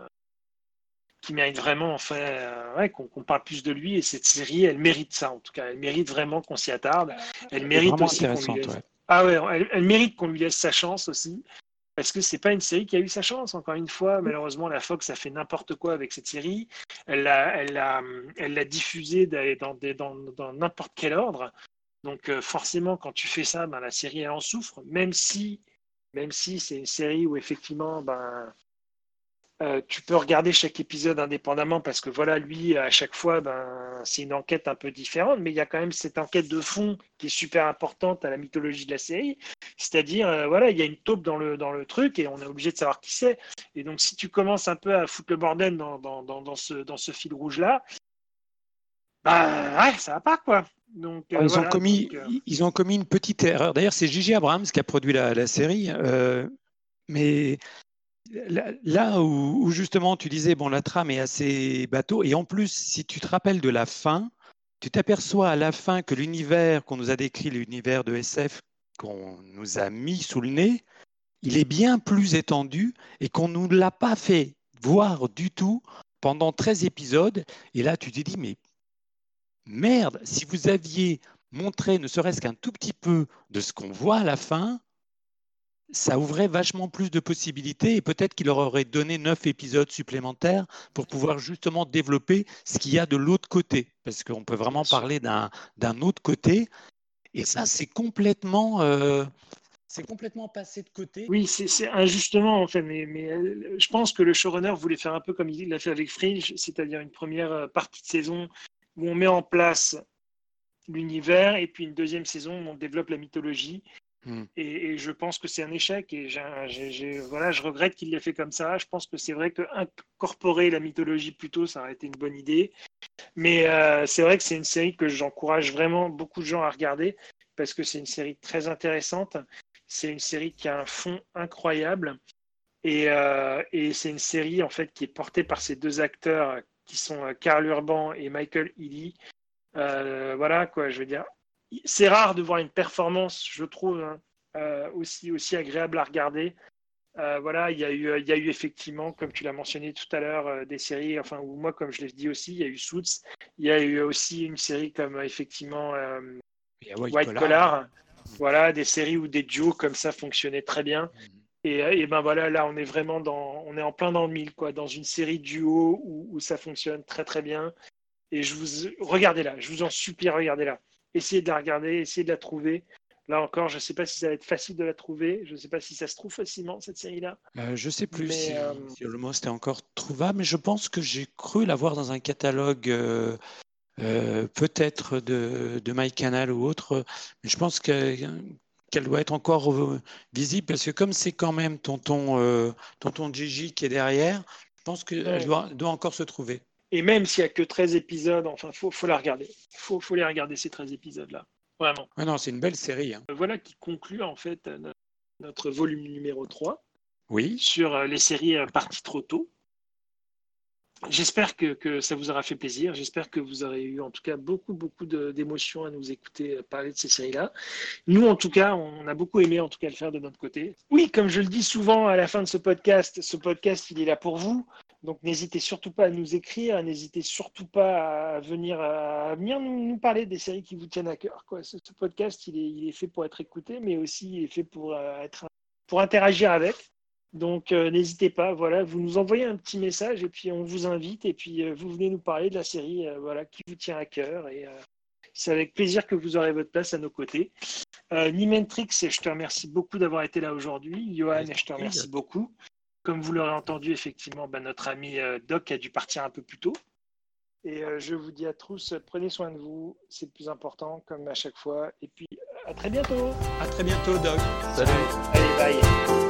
qui mérite vraiment, enfin, euh, ouais, qu'on parle plus de lui. Et cette série, elle mérite ça en tout cas. Elle mérite vraiment qu'on s'y attarde. Elle mérite aussi qu'on lui laisse. ouais. Ah ouais, elle, elle mérite qu'on lui laisse sa chance aussi. Parce que c'est pas une série qui a eu sa chance, encore une fois. Malheureusement, la Fox a fait n'importe quoi avec cette série. Elle l'a elle elle diffusée dans des- dans dans n'importe quel ordre. Donc euh, forcément, quand tu fais ça, ben, la série elle en souffre, même si, même si c'est une série où effectivement, ben, euh, tu peux regarder chaque épisode indépendamment parce que voilà, lui, à chaque fois, ben, c'est une enquête un peu différente, mais il y a quand même cette enquête de fond qui est super importante à la mythologie de la série. C'est-à-dire, euh, voilà, il y a une taupe dans le, dans le truc et on est obligé de savoir qui c'est. Et donc, si tu commences un peu à foutre le bordel dans, dans, dans, ce, dans ce fil rouge-là, bah ouais, ça va pas quoi. Donc, euh, Ils, voilà, ont commis, donc, euh, ils ont commis une petite erreur. D'ailleurs, c'est Gigi Abrams qui a produit la, la série. euh, mais là, là où, où justement tu disais, bon, la trame est assez bateau. Et en plus, si tu te rappelles de la fin, tu t'aperçois à la fin que l'univers qu'on nous a décrit, l'univers de SF qu'on nous a mis sous le nez, il est bien plus étendu et qu'on ne nous l'a pas fait voir du tout pendant 13 épisodes. Et là, tu te dis, mais merde, si vous aviez montré ne serait-ce qu'un tout petit peu de ce qu'on voit à la fin, ça ouvrait vachement plus de possibilités et peut-être qu'il leur aurait donné neuf épisodes supplémentaires pour pouvoir justement développer ce qu'il y a de l'autre côté. Parce qu'on peut vraiment parler d'un d'un autre côté. Et ça, c'est complètement, euh, c'est complètement passé de côté. Oui, c'est injustement en fait, mais, mais euh, je pense que le showrunner voulait faire un peu comme il l'a fait avec Fringe, c'est-à-dire une première euh, partie de saison où on met en place l'univers et puis une deuxième saison où on développe la mythologie. Hmm. Et, et je pense que c'est un échec et voilà, je regrette qu'il l'ait fait comme ça. Je pense que c'est vrai que incorporer la mythologie plus tôt, ça aurait été une bonne idée. Mais euh, c'est vrai que c'est une série que j'encourage vraiment beaucoup de gens à regarder parce que c'est une série très intéressante. C'est une série qui a un fond incroyable. Et, euh, et c'est une série en fait qui est portée par ces deux acteurs qui sont euh, Karl Urban et Michael Ealy. Euh, voilà quoi, je veux dire. C'est rare de voir une performance, je trouve, hein, euh, aussi, aussi agréable à regarder. Euh, voilà, il y, a eu, il y a eu effectivement, comme tu l'as mentionné tout à l'heure, des séries, enfin, ou moi, comme je l'ai dit aussi, il y a eu Suits. Il y a eu aussi une série comme effectivement White White, Collar. Collar. Voilà, des séries où des duos comme ça fonctionnaient très bien. Et, et ben voilà, là, on est vraiment dans, on est en plein dans le mille, quoi, dans une série duo où, où ça fonctionne très très bien. Et je vous, regardez là, je vous en supplie, regardez là. Essayez de la regarder, essayez de la trouver. Là encore, je ne sais pas si ça va être facile de la trouver. Je ne sais pas si ça se trouve facilement, cette série-là. Euh, je sais plus Mais, si, euh, si Almost est encore trouvable, mais je pense que j'ai cru l'avoir dans un catalogue euh, peut-être de, de MyCanal ou autre. Mais je pense que- qu'elle doit être encore euh, visible parce que comme c'est quand même tonton, euh, tonton Gigi qui est derrière, je pense qu'elle Ouais. doit, doit encore se trouver. Et même s'il n'y a que 13 épisodes, enfin, il faut, faut la regarder. Il faut, faut les regarder, ces 13 épisodes-là. Vraiment. Ah non, c'est une belle série. hein. Voilà qui conclut en fait no- notre volume numéro 3. Oui. sur euh, les séries euh, parties trop tôt. J'espère que, ça vous aura fait plaisir. J'espère que vous aurez eu en tout cas beaucoup, beaucoup d'émotions à nous écouter euh, parler de ces séries-là. Nous, en tout cas, on a beaucoup aimé en tout cas le faire de notre côté. Oui, comme je le dis souvent à la fin de ce podcast, ce podcast, il est là pour vous. Donc n'hésitez surtout pas à nous écrire, n'hésitez surtout pas à venir, nous, parler des séries qui vous tiennent à cœur. Ce, podcast, il est, fait pour être écouté, mais aussi il est fait pour, euh, interagir avec. Donc euh, n'hésitez pas, voilà, vous nous envoyez un petit message et puis on vous invite et puis euh, vous venez nous parler de la série euh, voilà, qui vous tient à cœur et c'est avec plaisir que vous aurez votre place à nos côtés. Nimentrix, je te remercie beaucoup d'avoir été là aujourd'hui. Johan, je te remercie beaucoup. Comme vous l'aurez entendu, effectivement, bah, notre ami Doc a dû partir un peu plus tôt. Et je vous dis à tous, prenez soin de vous, c'est le plus important, comme à chaque fois. Et puis, à très bientôt. À très bientôt, Doc. Salut. Allez, bye.